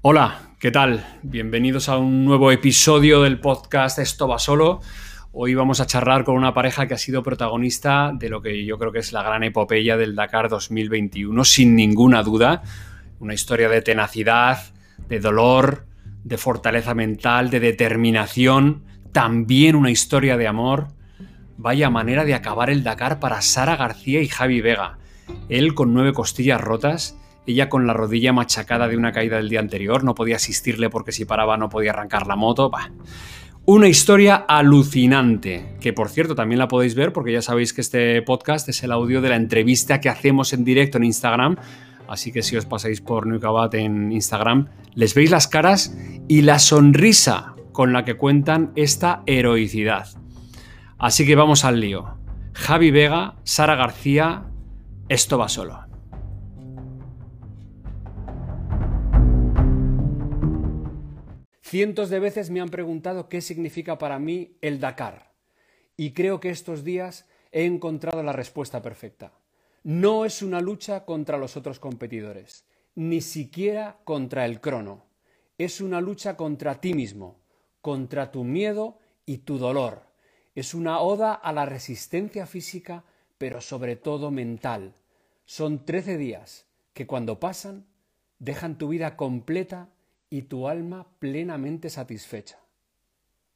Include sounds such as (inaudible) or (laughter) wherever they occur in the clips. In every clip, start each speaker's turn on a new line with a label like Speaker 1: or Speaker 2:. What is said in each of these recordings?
Speaker 1: Hola, ¿qué tal? Bienvenidos a un nuevo episodio del podcast Esto va solo. Hoy vamos a charlar con una pareja que ha sido protagonista de lo que yo creo que es la gran epopeya del Dakar 2021, sin ninguna duda. Una historia de tenacidad, de dolor, de fortaleza mental, de determinación, también una historia de amor. Vaya manera de acabar el Dakar para Sara García y Javi Vega. Él con nueve costillas rotas ella con la rodilla machacada de una caída del día anterior, no podía asistirle porque si paraba no podía arrancar la moto. Una historia alucinante, que por cierto también la podéis ver porque ya sabéis que este podcast es el audio de la entrevista que hacemos en directo en Instagram. Así que si os pasáis por Nucabat en Instagram, les veis las caras y la sonrisa con la que cuentan esta heroicidad. Así que vamos al lío. Javi Vega, Sara García, esto va solo. Cientos de veces me han preguntado qué significa para mí el Dakar. Y creo que estos días he encontrado la respuesta perfecta. No es una lucha contra los otros competidores, ni siquiera contra el crono. Es una lucha contra ti mismo, contra tu miedo y tu dolor. Es una oda a la resistencia física, pero sobre todo mental. Son trece días que cuando pasan dejan tu vida completa y tu alma plenamente satisfecha.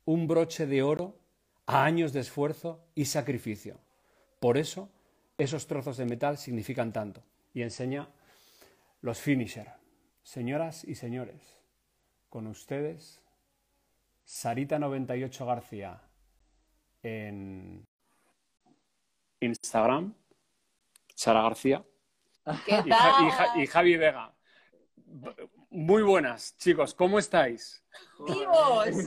Speaker 1: Un broche de oro a años de esfuerzo y sacrificio. Por eso esos trozos de metal significan tanto. Y enseña los finisher. Señoras y señores, con ustedes, Sarita98 García en Instagram, Sara García y, Javi Vega. Muy buenas, chicos, ¿cómo estáis?
Speaker 2: ¡Vivos!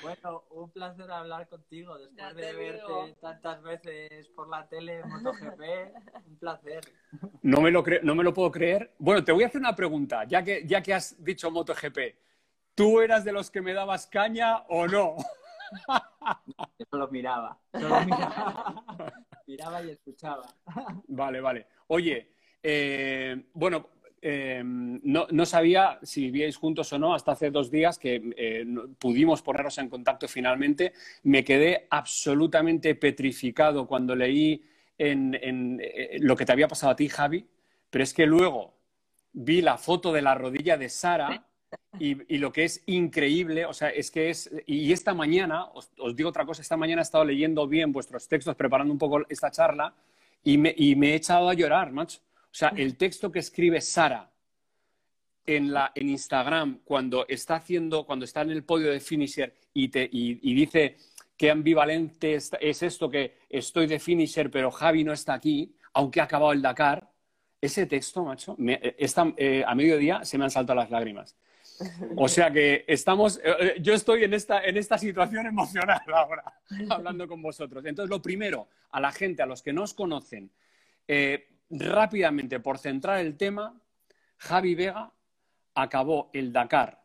Speaker 2: Bueno, un placer hablar contigo después de verte tantas veces por la tele en MotoGP. Un placer.
Speaker 1: No me, lo no me lo puedo creer. Bueno, te voy a hacer una pregunta, ya que, ya que has dicho MotoGP. ¿Tú eras de los que me dabas caña o no? (laughs)
Speaker 2: Yo solo miraba. Solo miraba. (laughs) miraba y escuchaba.
Speaker 1: Vale, vale. Oye, eh, bueno, Em, no, sabía si vivíais juntos o no hasta hace dos días que eh, pudimos ponernos en contacto finalmente. Me quedé absolutamente petrificado cuando leí en, eh, lo que te había pasado a ti, Javi, pero es que luego vi la foto de la rodilla de Sara y, lo que es increíble, o sea, es que es, y esta mañana, os, digo otra cosa, esta mañana he estado leyendo bien vuestros textos, preparando un poco esta charla y me, y me he echado a llorar, macho. O sea, el texto que escribe Sara en, la, en Instagram cuando está haciendo, cuando está en el podio de finisher y, te, y, dice qué ambivalente es, esto que estoy de finisher pero Javi no está aquí, aunque ha acabado el Dakar, ese texto, macho, eh, a mediodía se me han saltado las lágrimas. O sea que estamos, eh, eh, yo estoy en esta, en esta situación emocional ahora, hablando con vosotros. Entonces, lo primero, a la gente, a los que no os conocen, rápidamente, por centrar el tema, Javi Vega acabó el Dakar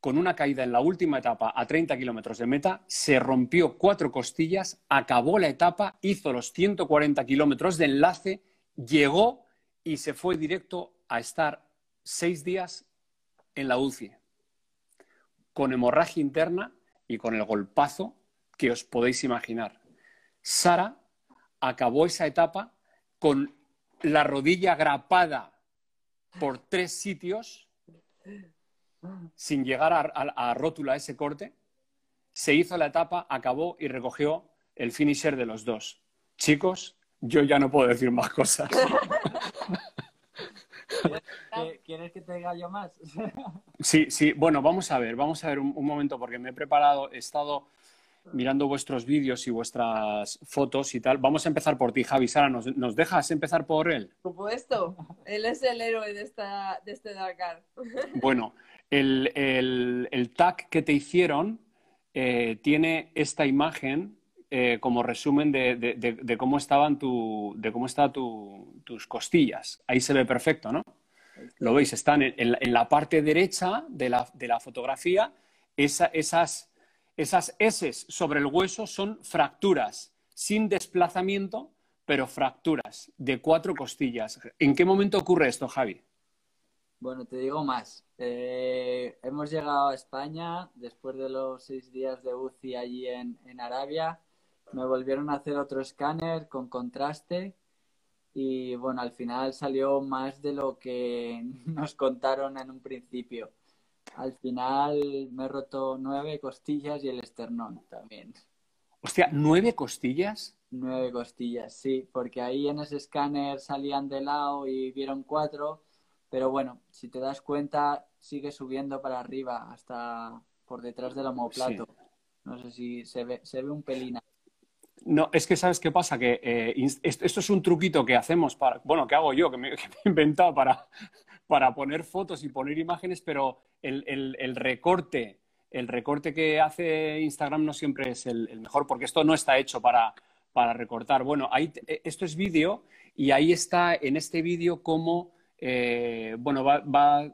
Speaker 1: con una caída en la última etapa a 30 kilómetros de meta, se rompió cuatro costillas, acabó la etapa, hizo los 140 kilómetros de enlace, llegó y se fue directo a estar seis días en la UCI, con hemorragia interna y con el golpazo que os podéis imaginar. Sara acabó esa etapa con la rodilla grapada por tres sitios sin llegar a, rótula ese corte, se hizo la etapa, acabó y recogió el finisher de los dos. Chicos, yo ya no puedo decir más cosas.
Speaker 2: ¿Quieres que te diga yo más?
Speaker 1: Sí, sí. Bueno, vamos a ver, vamos a ver un, un momento porque me he preparado, he estado mirando vuestros vídeos y vuestras fotos y tal. Vamos a empezar por ti, Javi. Sara, ¿nos, dejas empezar por él?
Speaker 3: Por supuesto. Él es el héroe de, esta, de este Dakar. (laughs)
Speaker 1: Bueno, el, el, tag que te hicieron eh, tiene esta imagen eh, como resumen de, cómo estaban tu, de cómo estaban tus costillas. Ahí se ve perfecto, ¿no? Lo veis, están en, la parte derecha de la, la fotografía esas esas S sobre el hueso son fracturas, sin desplazamiento, pero fracturas de cuatro costillas. ¿En qué momento ocurre esto, Javi?
Speaker 2: Bueno, te digo más. Eh, hemos llegado a España después de los seis días de UCI allí en, en Arabia. Me volvieron a hacer otro escáner con contraste y bueno, al final salió más de lo que (laughs) nos contaron en un principio. Al final me he roto nueve costillas y el esternón también.
Speaker 1: Hostia, ¿nueve costillas?
Speaker 2: Nueve costillas, sí, porque ahí en ese escáner salían de lado y vieron cuatro, pero bueno, si te das cuenta, sigue subiendo para arriba hasta por detrás del homoplato.
Speaker 1: Sí.
Speaker 2: No sé si se ve, se ve un pelín.
Speaker 1: No, es que sabes qué pasa, que eh, esto, esto es un truquito que hacemos para, bueno, que hago yo, que me, (laughs) que me he inventado para, para poner fotos y poner imágenes, pero el, el- el recorte, el recorte que hace Instagram no siempre es el, el mejor, porque esto no está hecho para, para recortar. Bueno, ahí, eh, esto es vídeo y ahí está en este vídeo cómo, eh, bueno, va, va ah,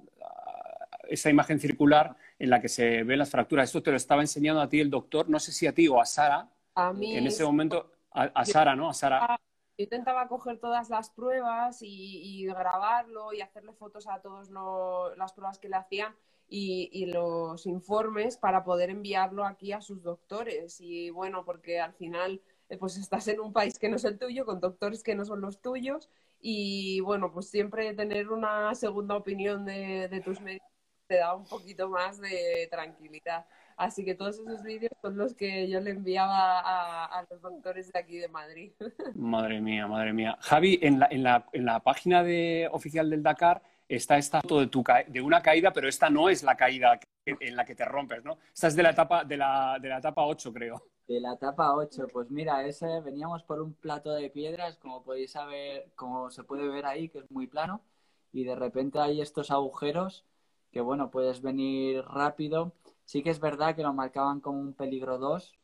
Speaker 1: esa imagen circular en la que se ven las fracturas. Esto te lo estaba enseñando a ti el doctor, no sé si a ti o a Sara,
Speaker 3: A mí
Speaker 1: en ese momento, a, a Sara, ¿no? A Sara.
Speaker 3: Yo intentaba coger todas las pruebas y, y grabarlo y hacerle fotos a todas las pruebas que le hacían y, y los informes para poder enviarlo aquí a sus doctores. Y bueno, porque al final eh, pues estás en un país que no es el tuyo, con doctores que no son los tuyos y bueno, pues siempre tener una segunda opinión de, de tus médicos te da un poquito más de tranquilidad. Así que todos esos vídeos son los que yo le enviaba a, a los doctores de aquí de Madrid. (laughs)
Speaker 1: Madre mía, madre mía. Javi, en la, en la, en la página de, oficial del Dakar está esta foto de, tu ca- de una caída, pero esta no es la caída que- en la que te rompes, ¿no? Esta es de la etapa, de la, de la etapa 8, creo.
Speaker 2: De la etapa 8, pues mira, ese veníamos por un plato de piedras, como podéis saber, como se puede ver ahí, que es muy plano, y de repente hay estos agujeros que bueno, puedes venir rápido. Sí que es verdad que lo marcaban como un peligro 2,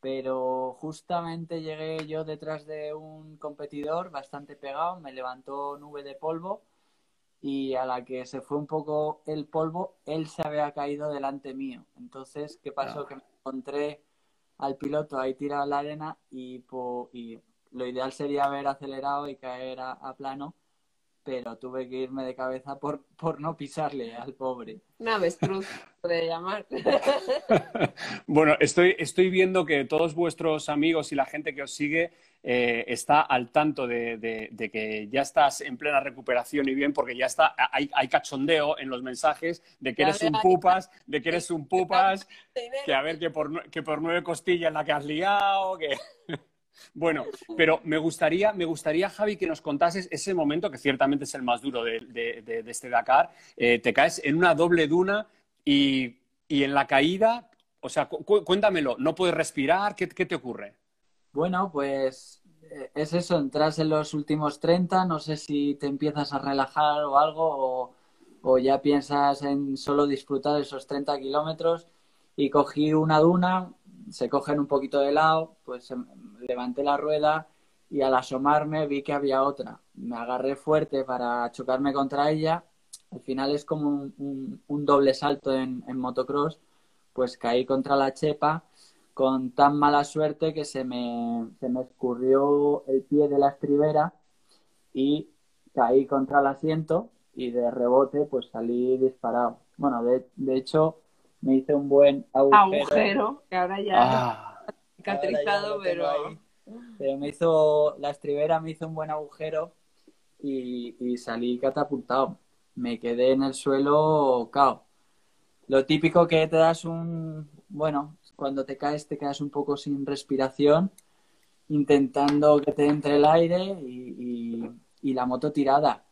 Speaker 2: pero justamente llegué yo detrás de un competidor bastante pegado, me levantó nube de polvo y a la que se fue un poco el polvo, él se había caído delante mío. Entonces, ¿qué pasó?
Speaker 1: Ah.
Speaker 2: Que me encontré al piloto ahí tirado en la arena y, po- y lo ideal sería haber acelerado y caer a, a plano, pero tuve que irme de cabeza por, por no pisarle al pobre.
Speaker 3: Una avestruz, puede llamar. (laughs)
Speaker 1: Bueno, estoy, estoy viendo que todos vuestros amigos y la gente que os sigue eh, está al tanto de, de- de que ya estás en plena recuperación y bien, porque ya está, hay, hay cachondeo en los mensajes de que
Speaker 3: Ya
Speaker 1: eres un pupas, de que eres un pupas, que a ver, que por, que por nueve costillas la que has liado, que... Bueno, pero me gustaría, me gustaría, Javi, que nos contases ese momento, que ciertamente es el más duro de, este Dakar. Eh, te caes en una doble duna y, y en la caída, o sea, cu- cu- cuéntamelo, ¿no puedes respirar? ¿Qué, qué te ocurre?
Speaker 2: Bueno, pues eh, es eso, entras en los últimos 30, no sé si te empiezas a relajar o algo, o, o ya piensas en solo disfrutar esos 30 kilómetros y cogí una duna, se cogen un poquito de lado, pues em, levanté la rueda y al asomarme vi que había otra. Me agarré fuerte para chocarme contra ella. Al final es como un, doble salto en, en motocross, pues caí contra la chepa con tan mala suerte que se me, se me escurrió el pie de la estribera y caí contra el asiento y de rebote pues salí disparado. Bueno, de, de hecho me hice un buen agujero.
Speaker 3: Agujero, que ahora ya
Speaker 1: Ah, (laughs)
Speaker 3: cicatrizado,
Speaker 2: Ahora ya lo
Speaker 3: pero
Speaker 2: ahí. Pero me hizo, la estribera me hizo un buen agujero y, y salí catapultado. Me quedé en el suelo cao. Lo típico que te das un, bueno, cuando te caes te quedas un poco sin respiración, intentando que te entre el aire y, y- y la moto tirada.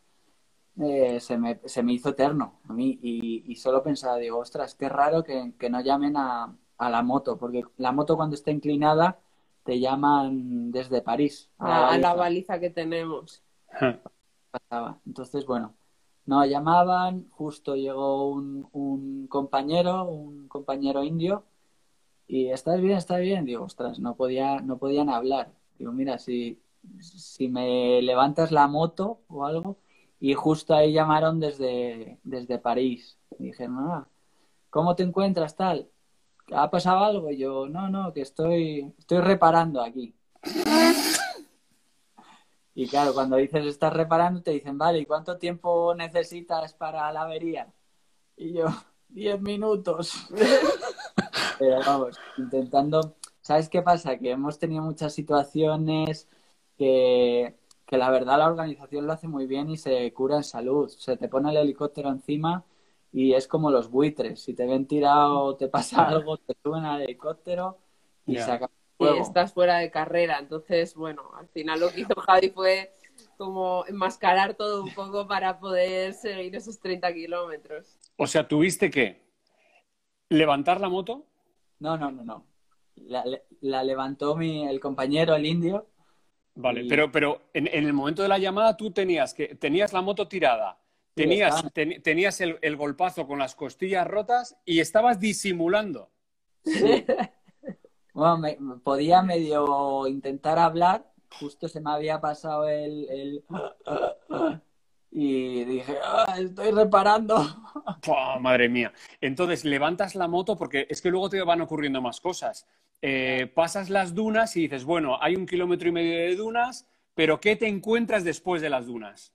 Speaker 2: Eh, se me, se me hizo eterno a mí y, y solo pensaba, digo, ostras, qué raro que, que no llamen a, a la moto, porque la moto cuando está inclinada te llaman desde París a la
Speaker 3: a, a la
Speaker 2: baliza
Speaker 3: baliza que tenemos.
Speaker 2: pasaba. Entonces, bueno, no llamaban, justo llegó un, un compañero, un compañero indio, y ¿estás bien? ¿Estás bien? Digo, ostras, no podía, no podían hablar. Digo, mira, si, si me levantas la moto o algo, y justo ahí llamaron desde, desde París. Y dijeron, ah, ¿cómo te encuentras tal? ¿Ha pasado algo? Y yo, no, no, que estoy, estoy reparando aquí. Y claro, cuando dices estás reparando, te dicen, vale, ¿y cuánto tiempo necesitas para la avería? Y yo, 10 minutos. (laughs) Pero vamos, intentando. ¿Sabes qué pasa? Que hemos tenido muchas situaciones que, que la verdad la organización lo hace muy bien y se cura en salud. Se te pone el helicóptero encima y es como los buitres. Si te ven tirado, te pasa algo, te suben al helicóptero y se acaba
Speaker 3: y
Speaker 2: el juego.
Speaker 3: estás fuera de carrera. Entonces, bueno, al final lo que hizo Javi fue como enmascarar todo un poco para poder seguir esos 30 kilómetros.
Speaker 1: O sea, tuviste que levantar la moto.
Speaker 2: No, no, no, no. La, la levantó mi, el compañero, el indio.
Speaker 1: Vale,
Speaker 2: Y-
Speaker 1: pero, pero en, en el momento de la llamada tú tenías que tenías la moto tirada, tenías, ten- tenías el, el golpazo con las costillas rotas y estabas disimulando. (laughs)
Speaker 2: Bueno, me- podía medio intentar hablar. Justo se me había pasado el... el... Y dije, "Ah, estoy reparando. (laughs)
Speaker 1: Madre mía. Entonces levantas la moto porque es que luego te van ocurriendo más cosas. Eh, pasas las dunas y dices, bueno, hay un kilómetro y medio de dunas, pero ¿qué te encuentras después de las dunas?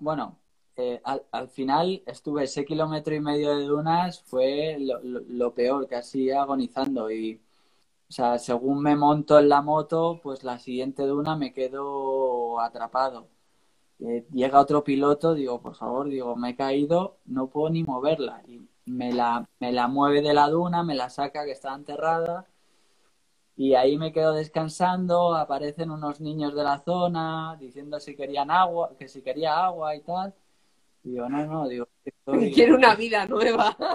Speaker 2: Bueno, eh, al, al final estuve ese kilómetro y medio de dunas, fue lo, lo- lo peor, casi agonizando. Y, o sea, según me monto en la moto, pues la siguiente duna me quedo atrapado. Eh, llega otro piloto, digo, por favor, digo, me he caído, no puedo ni moverla. Y me la, me la mueve de la duna, me la saca que está enterrada. Y ahí me quedo descansando, aparecen unos niños de la zona diciendo si querían agua, que si quería agua y tal. Y digo, no, no, digo, (laughs) estoy-
Speaker 3: Quiero una vida nueva. (laughs)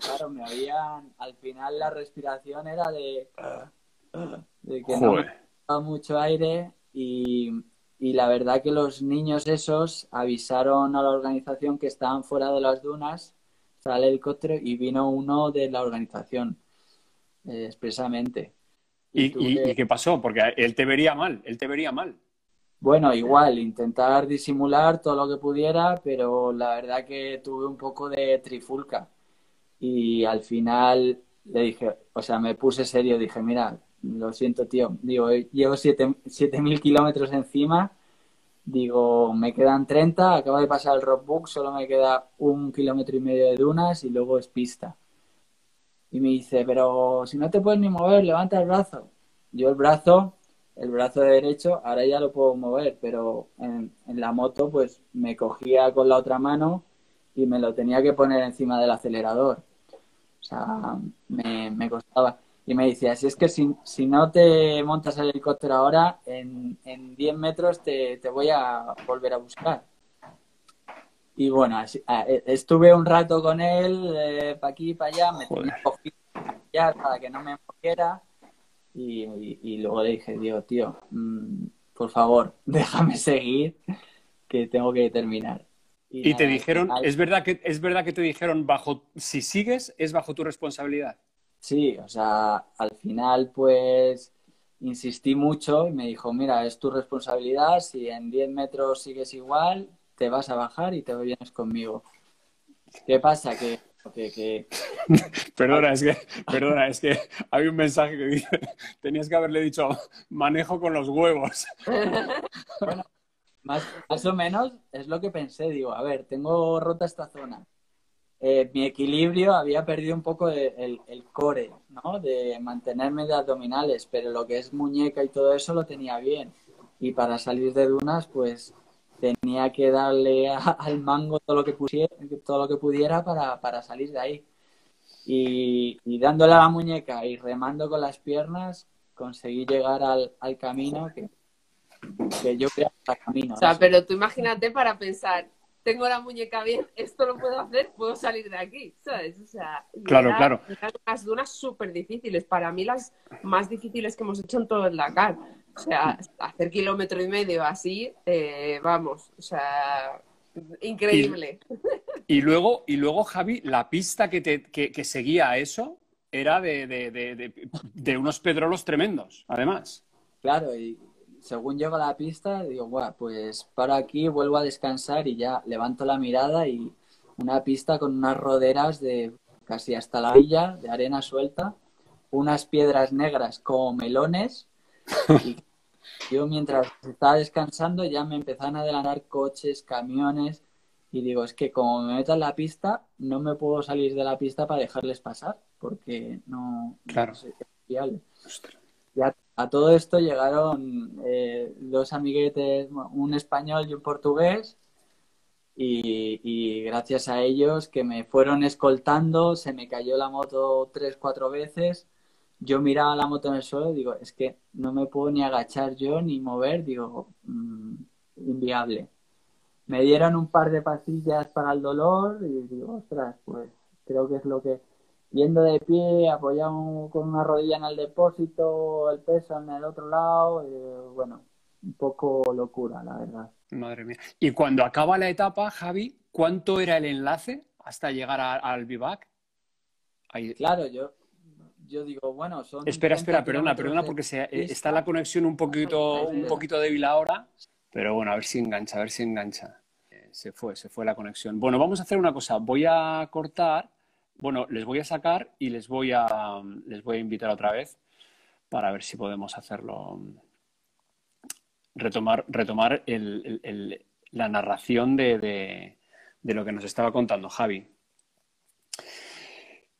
Speaker 2: Claro, me habían, al final la respiración era de, de que no me
Speaker 1: Joder.
Speaker 2: daba mucho aire y, y la verdad que los niños esos avisaron a la organización que estaban fuera de las dunas, sale el helicóptero y vino uno de la organización eh, expresamente.
Speaker 1: ¿Y,
Speaker 2: tuve-
Speaker 1: y- y qué pasó? Porque él te vería mal, él te vería mal.
Speaker 2: Bueno, igual, intentar disimular todo lo que pudiera, pero la verdad que tuve un poco de trifulca. Y al final le dije, o sea, me puse serio, dije, mira, lo siento, tío, digo, llevo siete- 7.000 kilómetros encima, digo, me quedan 30, acabo de pasar el rockbook, solo me queda un kilómetro y medio de dunas y luego es pista. Y me dice, pero si no te puedes ni mover, levanta el brazo. Yo el brazo, el brazo derecho, ahora ya lo puedo mover, pero en, en la moto pues me cogía con la otra mano y me lo tenía que poner encima del acelerador. O sea, me, me costaba. Y me decía, si es que si, si no te montas el helicóptero ahora, en, en 10 metros te, te voy a volver a buscar. Y bueno, así- ah, eh, estuve un rato con él, para aquí y para allá, me tenía ya para que no me moviera. Y, y- y luego le dije, digo, tío, mm, por favor, (laughs) déjame seguir, que tengo que terminar.
Speaker 1: Y te
Speaker 2: nada, al
Speaker 1: dijeron,
Speaker 2: final-
Speaker 1: es verdad que es verdad que te dijeron bajo si sigues es bajo tu responsabilidad.
Speaker 2: Sí, o sea, al final pues insistí mucho y me dijo, mira, es tu responsabilidad, si en 10 metros sigues igual, te vas a bajar y te vienes conmigo. ¿Qué pasa? Que, que, que (laughs)
Speaker 1: Perdona, es que perdona, es que hay un mensaje que dice, tenías que haberle dicho manejo con los huevos. (laughs)
Speaker 2: más, más o menos es lo que pensé, digo, a ver, tengo rota esta zona. Eh, mi equilibrio había perdido un poco de- el, el core, ¿no? De mantenerme de abdominales, pero lo que es muñeca y todo eso lo tenía bien. Y para salir de dunas, pues tenía que darle a- al mango todo lo que pusiera, todo lo que pudiera para, para salir de ahí. Y, y dándole a la muñeca y remando con las piernas, conseguí llegar al, al camino que, que yo creo que era camino.
Speaker 3: O sea,
Speaker 2: eso.
Speaker 3: pero tú imagínate para pensar, tengo la muñeca bien, esto lo puedo hacer, puedo salir de aquí, ¿sabes? O sea,
Speaker 1: Claro,
Speaker 3: era-
Speaker 1: claro.
Speaker 3: eran unas dunas súper difíciles, para mí las más difíciles que hemos hecho en todo el Dakar. O sea, hacer kilómetro y medio así, eh, vamos, o sea, increíble.
Speaker 1: Y luego, y luego Javi, la pista que, te, que, que seguía a eso era de, de, de, de- de unos pedrolos tremendos, además.
Speaker 2: Claro, y según llego a la pista, digo, guau, pues paro aquí, vuelvo a descansar y ya levanto la mirada y una pista con unas roderas de casi hasta la villa, de arena suelta, unas piedras negras como melones (laughs) y, yo mientras estaba descansando ya me empezaron a adelantar coches, camiones y digo, es que como me meto en la pista, no me puedo salir de la pista para dejarles pasar porque no,
Speaker 1: claro.
Speaker 2: es viable. Y a, a, todo esto llegaron eh, dos amiguetes, un español y un portugués y, y, gracias a ellos que me fueron escoltando, se me cayó la moto tres, cuatro veces. Yo miraba la moto en el suelo y digo, es que no me puedo ni agachar yo ni mover, digo, mmm, inviable. Me dieron un par de pastillas para el dolor y digo, ostras, pues creo que es lo que... Yendo de pie, apoyado con una rodilla en el depósito, el peso en el otro lado, bueno, un poco locura, la verdad.
Speaker 1: Madre mía. Y cuando acaba la etapa, Javi, ¿cuánto era el enlace hasta llegar a, al vivac?
Speaker 2: Ahí... Claro, yo, yo digo, bueno, son.
Speaker 1: Espera, espera, perdona, perdona, porque se, está la conexión un poquito, un poquito débil ahora. Pero bueno, a ver si engancha, a ver si engancha. Eh, se fue, se fue la conexión. Bueno, vamos a hacer una cosa. Voy a cortar. Bueno, les voy a sacar y les voy a, les voy a invitar otra vez para ver si podemos hacerlo retomar, retomar el, el, el, la narración de, de, de, lo que nos estaba contando Javi.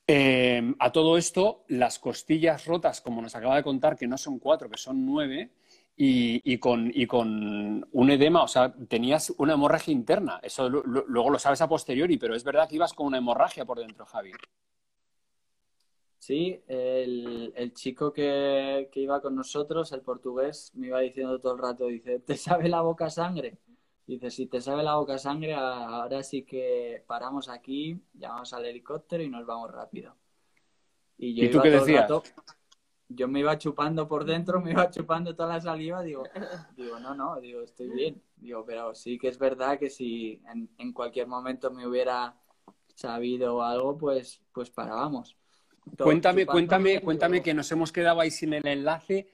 Speaker 1: Eh, a todo esto, las costillas rotas, como nos acaba de contar, que no son cuatro, que son nueve, y, con, un edema, o sea, tenías una hemorragia interna. Eso lo, luego lo sabes a posteriori, pero es verdad que ibas con una hemorragia por dentro, Javi.
Speaker 2: Sí, el, el chico que, que, iba con nosotros, el portugués, me iba diciendo todo el rato, dice, ¿te sabe la boca sangre? Dice, si te sabe la boca sangre, ahora sí que paramos aquí, llamamos al helicóptero y nos vamos rápido.
Speaker 1: Y, yo ¿Y tú qué decías? Rato,
Speaker 2: yo me iba chupando por dentro, (laughs) me iba chupando toda la saliva, digo, digo, no, no, digo, estoy bien. Digo, pero sí que es verdad que si en, en cualquier momento me hubiera sabido algo, pues, pues parábamos.
Speaker 1: Todo, cuéntame, cuéntame, cuéntame que nos hemos quedado ahí sin el enlace.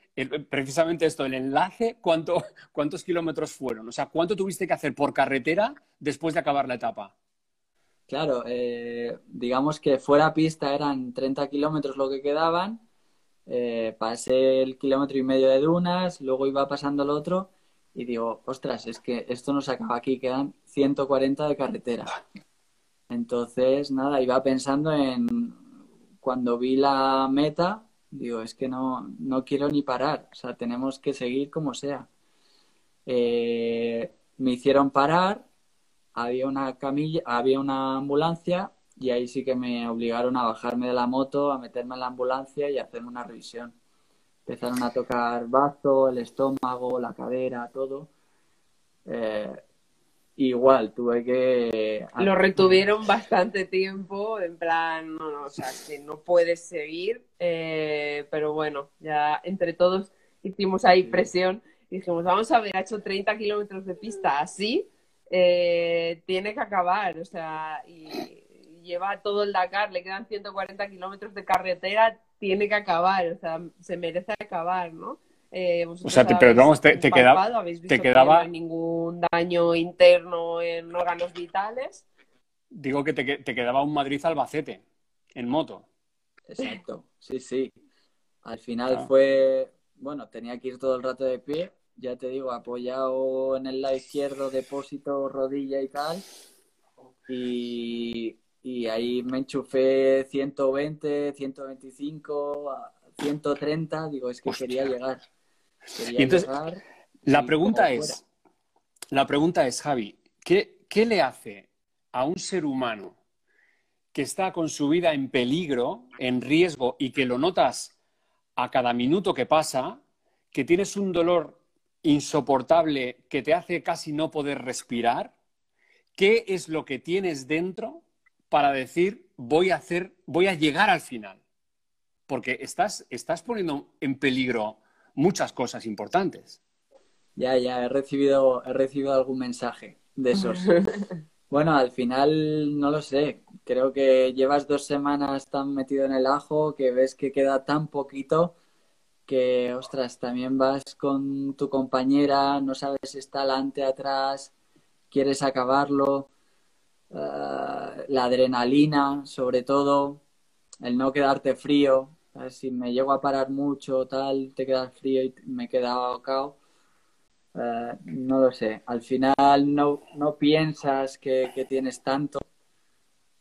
Speaker 1: Precisamente esto, el enlace, ¿cuánto, ¿cuántos kilómetros fueron? O sea, ¿cuánto tuviste que hacer por carretera después de acabar la etapa?
Speaker 2: Claro, eh, digamos que fuera pista eran 30 kilómetros lo que quedaban. Eh, pasé el kilómetro y medio de dunas, luego iba pasando el otro y digo, ostras, es que esto no se acaba aquí, quedan 140 de carretera. Entonces, nada, iba pensando en cuando vi la meta, digo, es que no, no quiero ni parar, o sea, tenemos que seguir como sea. Eh, me hicieron parar, había una camilla, había una ambulancia y ahí sí que me obligaron a bajarme de la moto, a meterme en la ambulancia y a hacerme una revisión. Empezaron a tocar bazo, el estómago, la cadera, todo. Eh, igual tuve que...
Speaker 3: Lo retuvieron bastante tiempo, en plan, no, no, o sea, que no puedes seguir, eh, pero bueno, ya entre todos hicimos ahí presión y dijimos, vamos a ver, ha hecho 30 kilómetros de pista así, eh, tiene que acabar, o sea, y lleva todo el Dakar, le quedan 140 kilómetros de carretera, tiene que acabar, o sea, se merece acabar, ¿no? Eh,
Speaker 1: o sea, te, pero vamos, te, te, quedaba, te quedaba...
Speaker 3: no hay ningún daño interno en órganos vitales.
Speaker 1: Digo que te, te quedaba un Madrid-Albacete en moto.
Speaker 2: Exacto, sí, sí. Al final ah. fue, bueno, tenía que ir todo el rato de pie, ya te digo, apoyado en el lado izquierdo, depósito, rodilla y tal. Y, y ahí me enchufé 120, 125, 130, digo, es que Hostia. quería llegar.
Speaker 1: Y entonces, la pregunta es, la pregunta es, Javi, ¿qué, ¿qué le hace a un ser humano que está con su vida en peligro, en riesgo y que lo notas a cada minuto que pasa, que tienes un dolor insoportable que te hace casi no poder respirar? ¿Qué es lo que tienes dentro para decir voy a hacer, voy a llegar al final? Porque estás, estás poniendo en peligro muchas cosas importantes.
Speaker 2: Ya, ya, he recibido, he recibido algún mensaje de esos. (laughs) bueno, al final no lo sé. Creo que llevas dos semanas tan metido en el ajo que ves que queda tan poquito que, ostras, también vas con tu compañera, no sabes si está adelante, atrás, quieres acabarlo. Uh, la adrenalina, sobre todo, el no quedarte frío, si me llego a parar mucho, tal, te quedas frío y me queda ahogado. Eh, no lo sé. Al final no, no piensas que, que tienes tanto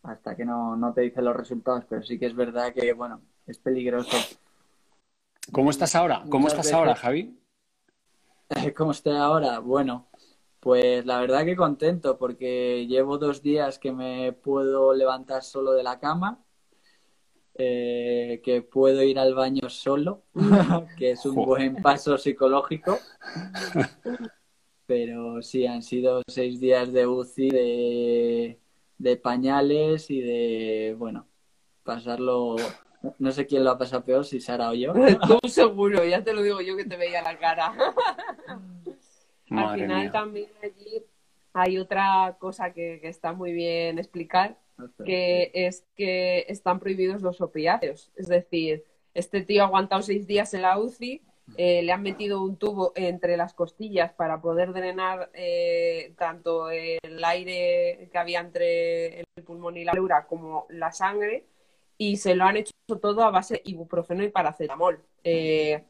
Speaker 2: hasta que no, no te dicen los resultados, pero sí que es verdad que, bueno, es peligroso.
Speaker 1: ¿Cómo estás ahora? ¿Cómo
Speaker 2: Muchas
Speaker 1: estás
Speaker 2: veces-
Speaker 1: ahora, Javi? (laughs)
Speaker 2: ¿Cómo estoy ahora? Bueno, pues la verdad que contento porque llevo dos días que me puedo levantar solo de la cama, eh, que puedo ir al baño solo, (laughs) que es un buen paso psicológico. Pero sí, han sido seis días de UCI, de, de pañales y de, bueno, pasarlo. No sé quién lo ha pasado peor, si Sara o yo. (laughs)
Speaker 3: Tú seguro, ya te lo digo yo que te veía la cara. (laughs) Al final
Speaker 1: mía.
Speaker 3: también allí hay otra cosa que, que está muy bien explicar, que es que están prohibidos los opiáceos. Es decir, este tío ha aguantado seis días en la UCI, eh, le han metido un tubo entre las costillas para poder drenar eh, tanto el aire que había entre el pulmón y la pleura como la sangre y se lo han hecho todo a base de ibuprofeno y paracetamol. Eh,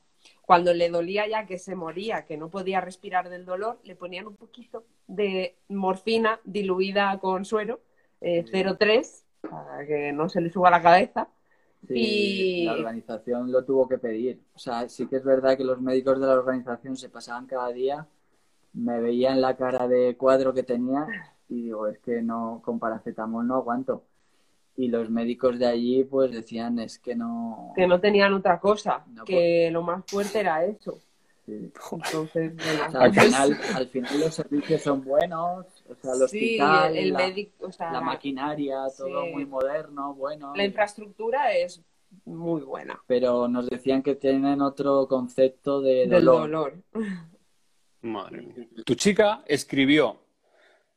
Speaker 3: cuando le dolía ya que se moría, que no podía respirar del dolor, le ponían un poquito de morfina diluida con suero, eh, 0,3, para que no se le suba la cabeza.
Speaker 2: Sí,
Speaker 3: Y-
Speaker 2: la organización lo tuvo que pedir. O sea, sí que es verdad que los médicos de la organización se pasaban cada día, me veían la cara de cuadro que tenía y digo, es que no, con paracetamol no aguanto. Y los médicos de allí pues decían, es que no...
Speaker 3: que no tenían otra cosa,
Speaker 2: No,
Speaker 3: que lo más fuerte era eso.
Speaker 2: Sí.
Speaker 3: Entonces, bueno,
Speaker 2: O sea, al, final, al final los servicios son buenos, o sea, el
Speaker 3: sí,
Speaker 2: hospital,
Speaker 3: el
Speaker 2: la,
Speaker 3: médico, o sea,
Speaker 2: la maquinaria, todo
Speaker 3: Sí.
Speaker 2: muy moderno, bueno.
Speaker 3: la infraestructura es muy buena
Speaker 2: Pero nos decían que tienen otro concepto de
Speaker 3: del
Speaker 2: dolor.
Speaker 3: dolor.
Speaker 1: Madre mía. Tu chica escribió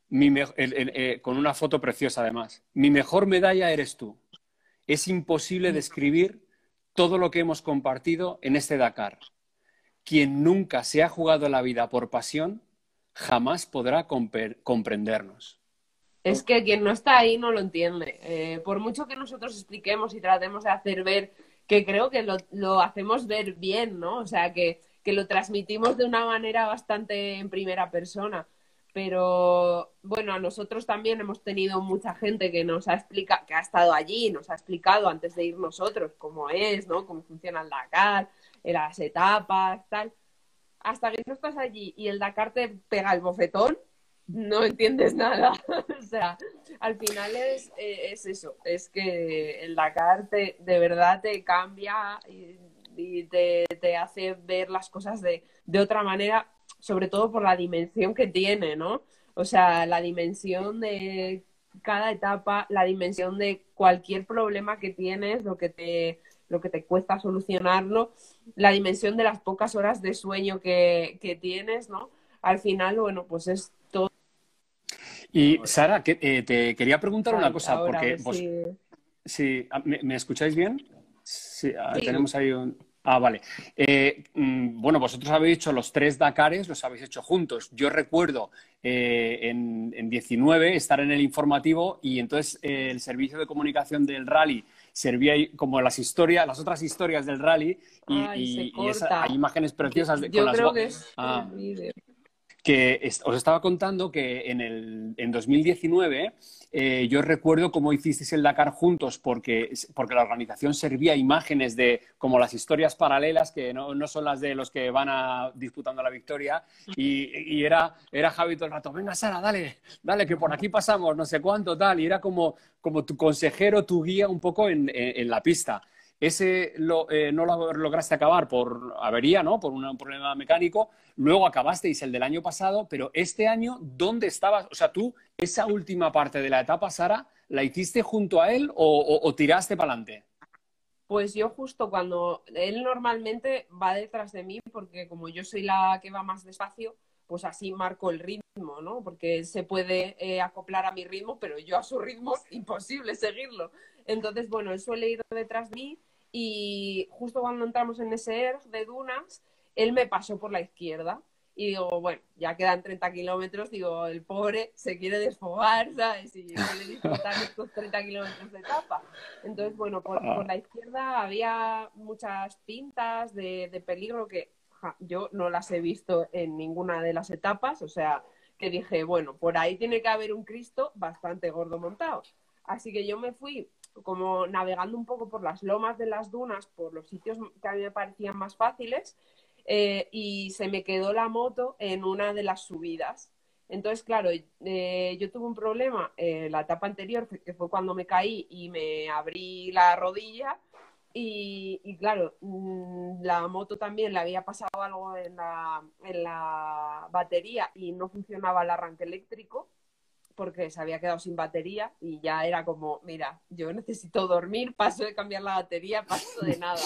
Speaker 1: mi me- el- el- eh, con una foto preciosa además. Mi mejor medalla eres tú. Es imposible describir todo lo que hemos compartido en este Dakar. Quien nunca se ha jugado la vida por pasión jamás podrá comprendernos.
Speaker 3: Es que quien no está ahí no lo entiende. Eh, por mucho que nosotros expliquemos y tratemos de hacer ver, que creo que lo, lo hacemos ver bien, ¿no? O sea, que, que lo transmitimos de una manera bastante en primera persona. Pero bueno, a nosotros también hemos tenido mucha gente que nos ha explicado, que ha estado allí, nos ha explicado antes de ir nosotros cómo es, ¿no? Cómo funciona el Dakar, eh, las etapas, tal. Hasta que no estás allí y el Dakar te pega el bofetón, no entiendes nada. (laughs) o sea, al final es, eh, es eso, es que el Dakar te, de verdad te cambia y, y te, te hace ver las cosas de, de otra manera, sobre todo por la dimensión que tiene, ¿no? O sea, la dimensión de cada etapa, la dimensión de cualquier problema que tienes, lo que te, lo que te cuesta solucionarlo, la dimensión de las pocas horas de sueño que, que tienes, ¿no? Al final, bueno, pues es todo.
Speaker 1: Y Sara, que, eh, te quería preguntar una cosa,
Speaker 3: ahora,
Speaker 1: porque vos- Sí, ah, ¿me, me escucháis bien? Sí, ah,
Speaker 3: Sí.
Speaker 1: tenemos ahí un... Ah, vale. Eh, mm, bueno, vosotros habéis hecho los tres Dakares, los habéis hecho juntos. Yo recuerdo eh, en, en 19 estar en el informativo y entonces eh, el servicio de comunicación del rally servía como las historias, las otras historias del rally y,
Speaker 3: Ay, se
Speaker 1: y- y esa-
Speaker 3: corta.
Speaker 1: hay imágenes preciosas de,
Speaker 3: Yo
Speaker 1: con las
Speaker 3: creo que es
Speaker 1: Ah. Que os estaba contando que en, el, en 2019 eh, yo recuerdo cómo hicisteis el Dakar juntos porque, porque la organización servía imágenes de como las historias paralelas que no, no son las de los que van a, disputando la victoria y, y era, era Javi todo el rato, venga Sara, dale, dale, que por aquí pasamos, no sé cuánto, tal, y era como, como tu consejero, tu guía un poco en, en- en la pista. Ese lo- eh, no lo lograste acabar por avería, ¿no? Por un, problema mecánico. Luego acabasteis el del año pasado, pero este año, ¿dónde estabas? O sea, tú, esa última parte de la etapa, Sara, ¿la hiciste junto a él o tiraste para adelante?
Speaker 3: Pues yo justo cuando él normalmente va detrás de mí, porque como yo soy la que va más despacio, pues así marco el ritmo, ¿no? Porque él se puede eh, acoplar a mi ritmo, pero yo a su ritmo es (laughs) imposible seguirlo. Entonces, bueno, él suele ir detrás de mí y justo cuando entramos en ese ERG de dunas, él me pasó por la izquierda. Y digo, bueno, ya quedan 30 kilómetros, digo, el pobre se quiere desfogar, ¿sabes? Y quiere disfrutar estos 30 kilómetros de etapa. Entonces, bueno, por, por la izquierda había muchas pintas de, de peligro que yo no las he visto en ninguna de las etapas, o sea, que dije, bueno, por ahí tiene que haber un Cristo bastante gordo montado. Así que yo me fui como navegando un poco por las lomas de las dunas, por los sitios que a mí me parecían más fáciles, eh, y se me quedó la moto en una de las subidas. Entonces, claro, eh, yo tuve un problema en la etapa anterior, que fue cuando me caí y me abrí la rodilla. Y, claro, mm, la moto también le había pasado algo en la, en la batería y no funcionaba el arranque eléctrico porque se había quedado sin batería y ya era como, mira, yo necesito dormir, paso de cambiar la batería, paso de (laughs) nada.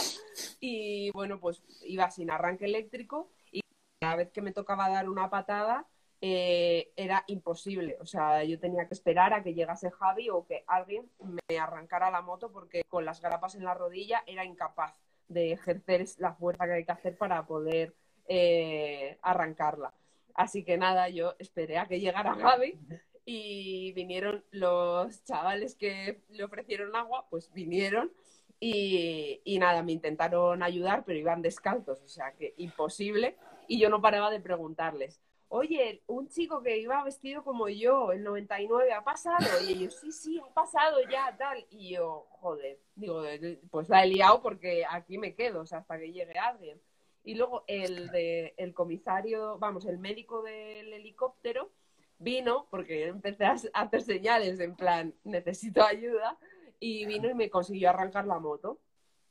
Speaker 3: Y bueno, pues iba sin arranque eléctrico y cada vez que me tocaba dar una patada eh, era imposible. O sea, yo tenía que esperar a que llegase Javi o que alguien me arrancara la moto porque con las grapas en la rodilla era incapaz de ejercer la fuerza que hay que hacer para poder eh, arrancarla. Así que nada, yo esperé a que llegara Javi y vinieron los chavales que le ofrecieron agua, pues vinieron y, nada, me intentaron ayudar, pero iban descalzos, o sea que imposible. Y yo no paraba de preguntarles, oye, un chico que iba vestido como yo, el 99, ¿ha pasado? Y ellos, sí, sí, ha pasado ya, tal. Y yo, joder, digo, pues la he liado porque aquí me quedo, o sea, hasta que llegue alguien. Y luego el, de, el comisario, vamos, el médico del helicóptero vino, porque empecé a hacer señales en plan, necesito ayuda, y vino y me consiguió arrancar la moto.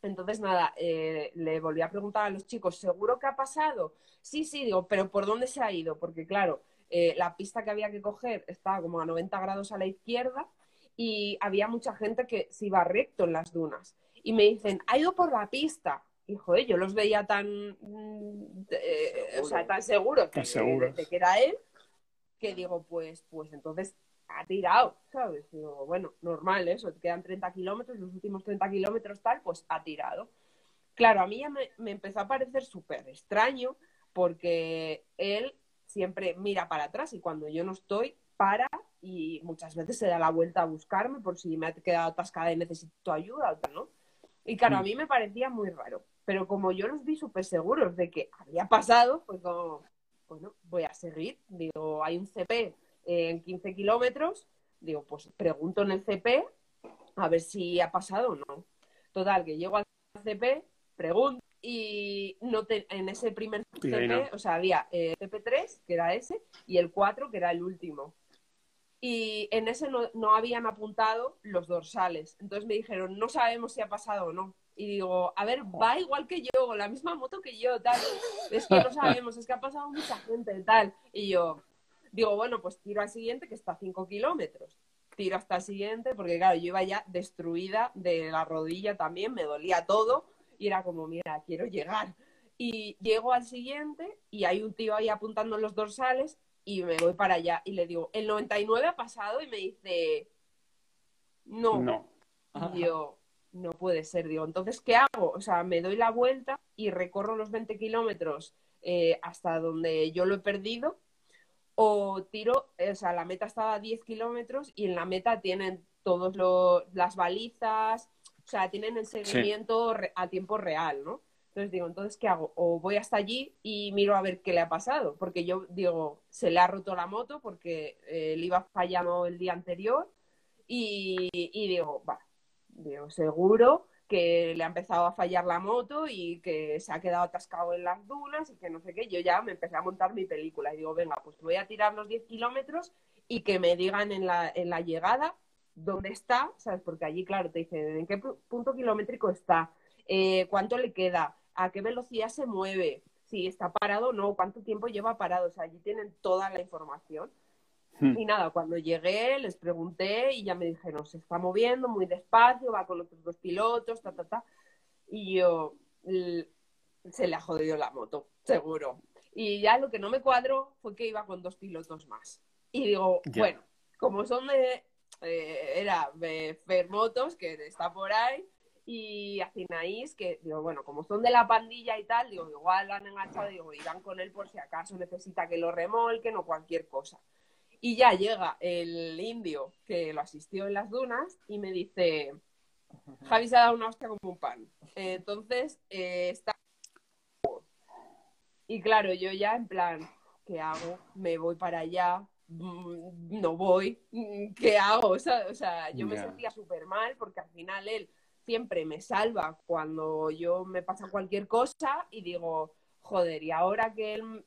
Speaker 3: Entonces, nada, eh, le volví a preguntar a los chicos, ¿seguro que ha pasado? Sí, sí, digo, pero ¿por dónde se ha ido? Porque claro, eh, la pista que había que coger estaba como a 90 grados a la izquierda y había mucha gente que se iba recto en las dunas. Y me dicen, ha ido por la pista. Y joder, yo los veía tan, mm, eh, o sea, tan seguros, de, que era él, que digo, pues, pues entonces ha tirado, ¿sabes? Digo, bueno, normal eso, te quedan 30 kilómetros, los últimos 30 kilómetros tal, pues ha tirado. Claro, a mí ya me, empezó a parecer súper extraño porque él siempre mira para atrás y cuando yo no estoy, para y muchas veces se da la vuelta a buscarme por si me ha quedado atascada y necesito ayuda o tal, ¿no? Y claro, a mm. mí me parecía muy raro, pero como yo los vi súper seguros de que había pasado, pues como, bueno, voy a seguir. Digo, hay un CP en 15 kilómetros, digo, pues pregunto en el CP a ver si ha pasado o no. Total, que llego al CP, pregunto y no en ese primer CP, o sea, había el eh, CP3, que era ese, y el 4, que era el último. Y en ese no, no habían apuntado los dorsales. Entonces me dijeron, no sabemos si ha pasado o no. Y digo, a ver, va igual que yo, la misma moto que yo, tal. Es que no (laughs) sabemos, es que ha pasado mucha gente, tal. Y yo, Digo, bueno, pues tiro al siguiente que está a 5 kilómetros. Tiro hasta el siguiente porque, claro, yo iba ya destruida de la rodilla también, me dolía todo y era como, mira, quiero llegar. Y llego al siguiente y hay un tío ahí apuntando en los dorsales y me voy para allá y le digo, el 99 ha pasado y me dice, no. No. Y yo, no puede ser, digo, entonces, ¿qué hago? O sea, me doy la vuelta y recorro los 20 kilómetros eh, hasta donde yo lo he perdido o tiro, o sea, la meta estaba a 10 kilómetros y en la meta tienen todas las balizas, o sea, tienen el seguimiento a tiempo real, ¿no? Entonces digo, entonces, ¿qué hago? O voy hasta allí y miro a ver qué le ha pasado, porque yo digo, se le ha roto la moto porque eh, le iba fallando el día anterior y, y digo, va, digo, seguro que le ha empezado a fallar la moto y que se ha quedado atascado en las dunas y que no sé qué. Yo ya me empecé a montar mi película y digo, venga, pues voy a tirar los 10 kilómetros y que me digan en la, en la llegada dónde está, ¿sabes? Porque allí, claro, te dicen en qué punto kilométrico está, eh, cuánto le queda, a qué velocidad se mueve, si está parado o no, cuánto tiempo lleva parado. O sea, allí tienen toda la información. Hmm. Y nada, cuando llegué les pregunté y ya me dijeron, se está moviendo muy despacio, va con otros dos pilotos, ta, ta, ta. Y yo, se le ha jodido la moto, seguro. Y ya lo que no me cuadró fue que iba con dos pilotos más. Y digo, bueno, como son de, eh, era de Fermotos, que está por ahí, y Acinaís, que digo, bueno, como son de la pandilla y tal, digo, igual lo han enganchado, digo, irán con él por si acaso necesita que lo remolquen o cualquier cosa. Y ya llega el indio que lo asistió en las dunas y me dice, Javi se ha dado una hostia como un pan. Entonces, eh, está... Y claro, yo ya en plan, ¿qué hago? Me voy para allá, mm, no voy, mm, ¿qué hago? O sea, o sea yo me sentía súper mal porque al final él siempre me salva cuando yo me pasa cualquier cosa y digo, joder, y ahora que él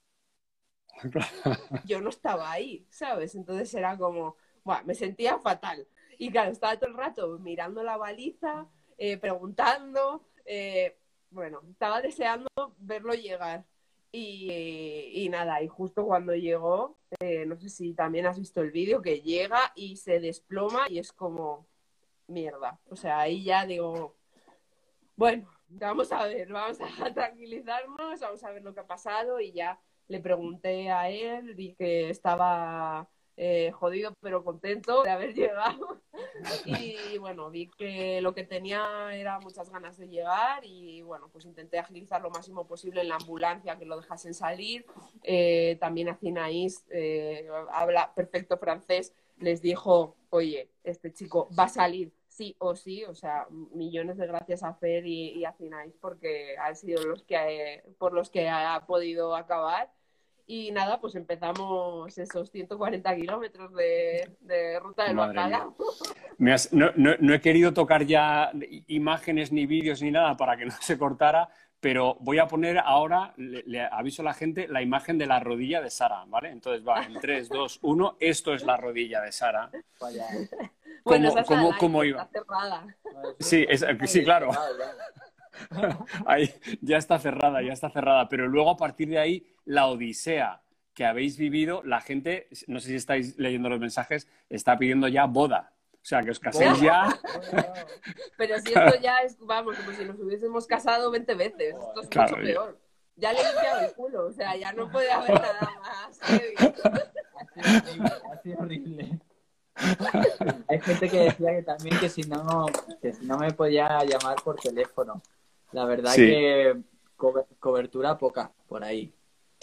Speaker 3: (laughs) yo no estaba ahí, ¿sabes? Entonces era como, bueno, me sentía fatal. Y claro, estaba todo el rato mirando la baliza, eh, preguntando, eh, bueno, estaba deseando verlo llegar. Y, nada, y justo cuando llegó, eh, no sé si también has visto el vídeo, que llega y se desploma y es como mierda. O sea, ahí ya digo, bueno, vamos a ver, vamos a tranquilizarnos, vamos a ver lo que ha pasado y ya le pregunté a él, vi que estaba eh, jodido pero contento de haber (laughs) llegado y bueno, vi que lo que tenía era muchas ganas de llegar y bueno, pues intenté agilizar lo máximo posible en la ambulancia, que lo dejasen salir. Eh, también a Cinaís, eh, habla perfecto francés, les dijo, oye, este chico va a salir sí o sí, o sea, millones de gracias a Fer y, y a Cinaís porque han sido los que eh, por los que ha podido acabar. Y nada, pues empezamos esos 140 kilómetros de, de ruta del
Speaker 1: Madre
Speaker 3: bacalao.
Speaker 1: Me has- no, no- no he querido tocar ya imágenes ni vídeos ni nada para que no se cortara, pero voy a poner ahora, le, le aviso a la gente, la imagen de la rodilla de Sara, ¿vale? Entonces va, en 3, 2, 1, esto es la rodilla de Sara.
Speaker 2: Vaya.
Speaker 3: Bueno,
Speaker 1: ¿Cómo-
Speaker 3: esa
Speaker 1: cómo-
Speaker 3: la
Speaker 1: cómo
Speaker 3: que
Speaker 1: iba?
Speaker 3: está cerrada.
Speaker 1: Sí, es- sí, claro. (laughs) Ahí ya está cerrada, ya está cerrada. Pero luego a partir de ahí, la odisea que habéis vivido, la gente, no sé si estáis leyendo los mensajes, está pidiendo ya boda. O sea, que os caséis ya. (laughs)
Speaker 3: Pero si esto ya es, vamos, como si nos hubiésemos casado 20 veces. Esto es
Speaker 1: Claro,
Speaker 3: mucho peor. Ya le he limpiado el culo, o sea, ya no puede haber (laughs) nada más.
Speaker 2: Ha sido horrible. Hay gente que decía que también que si no, que si no me podía llamar por teléfono. La verdad
Speaker 1: Sí.
Speaker 2: que cobe- cobertura poca por ahí.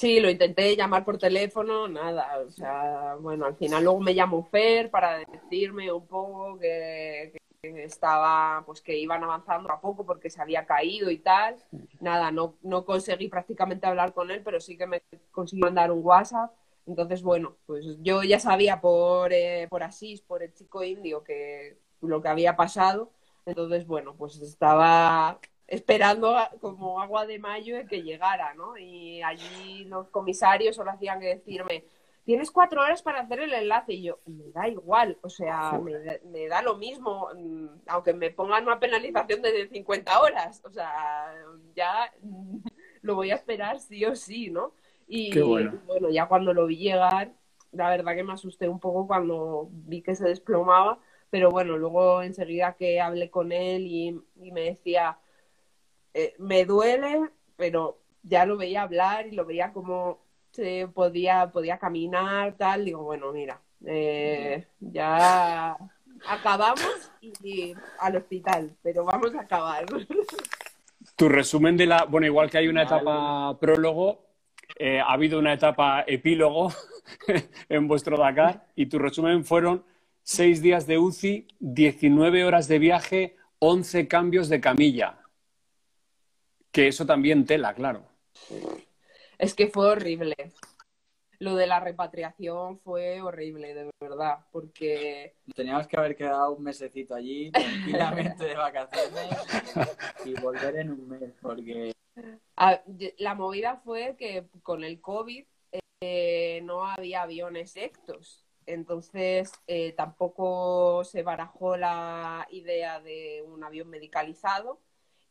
Speaker 3: Sí, lo intenté llamar por teléfono, nada. O sea, bueno, al final luego me llamó Fer para decirme un poco que, que estaba, pues que iban avanzando a poco porque se había caído y tal. Nada, no, no conseguí prácticamente hablar con él, pero sí que me consiguió mandar un WhatsApp. Entonces, bueno, pues yo ya sabía por, eh, por Asís, por el chico indio, que lo que había pasado. Entonces, bueno, pues estaba esperando a- como agua de mayo que llegara, ¿no? Y allí los comisarios solo hacían que decirme, tienes cuatro horas para hacer el enlace. Y yo, me da igual, o sea, me, da- me da lo mismo, mm, aunque me pongan una penalización de 50 horas, o sea, ya (laughs) lo voy a esperar sí o sí, ¿no? Y
Speaker 1: Qué bueno.
Speaker 3: bueno, ya cuando lo vi llegar, la verdad que me asusté un poco cuando vi que se desplomaba, pero bueno, luego enseguida que hablé con él y, y me decía, eh, me duele, pero ya lo veía hablar y lo veía como se podía, podía caminar, tal, digo, bueno, mira, eh, ya acabamos y, y al hospital, pero vamos a acabar.
Speaker 1: Tu resumen de la. Bueno, igual que hay una etapa prólogo, eh, ha habido una etapa epílogo (laughs) en vuestro Dakar y tu resumen fueron seis días de UCI, 19 horas de viaje, 11 cambios de camilla. Que eso también tela, claro.
Speaker 3: Es que fue horrible. Lo de la repatriación fue horrible, de verdad, porque
Speaker 2: Teníamos que haber quedado un mesecito allí, tranquilamente de vacaciones y, volver en un mes, porque
Speaker 3: la movida fue que con el COVID eh, no había aviones directos. Entonces eh, tampoco se barajó la idea de un avión medicalizado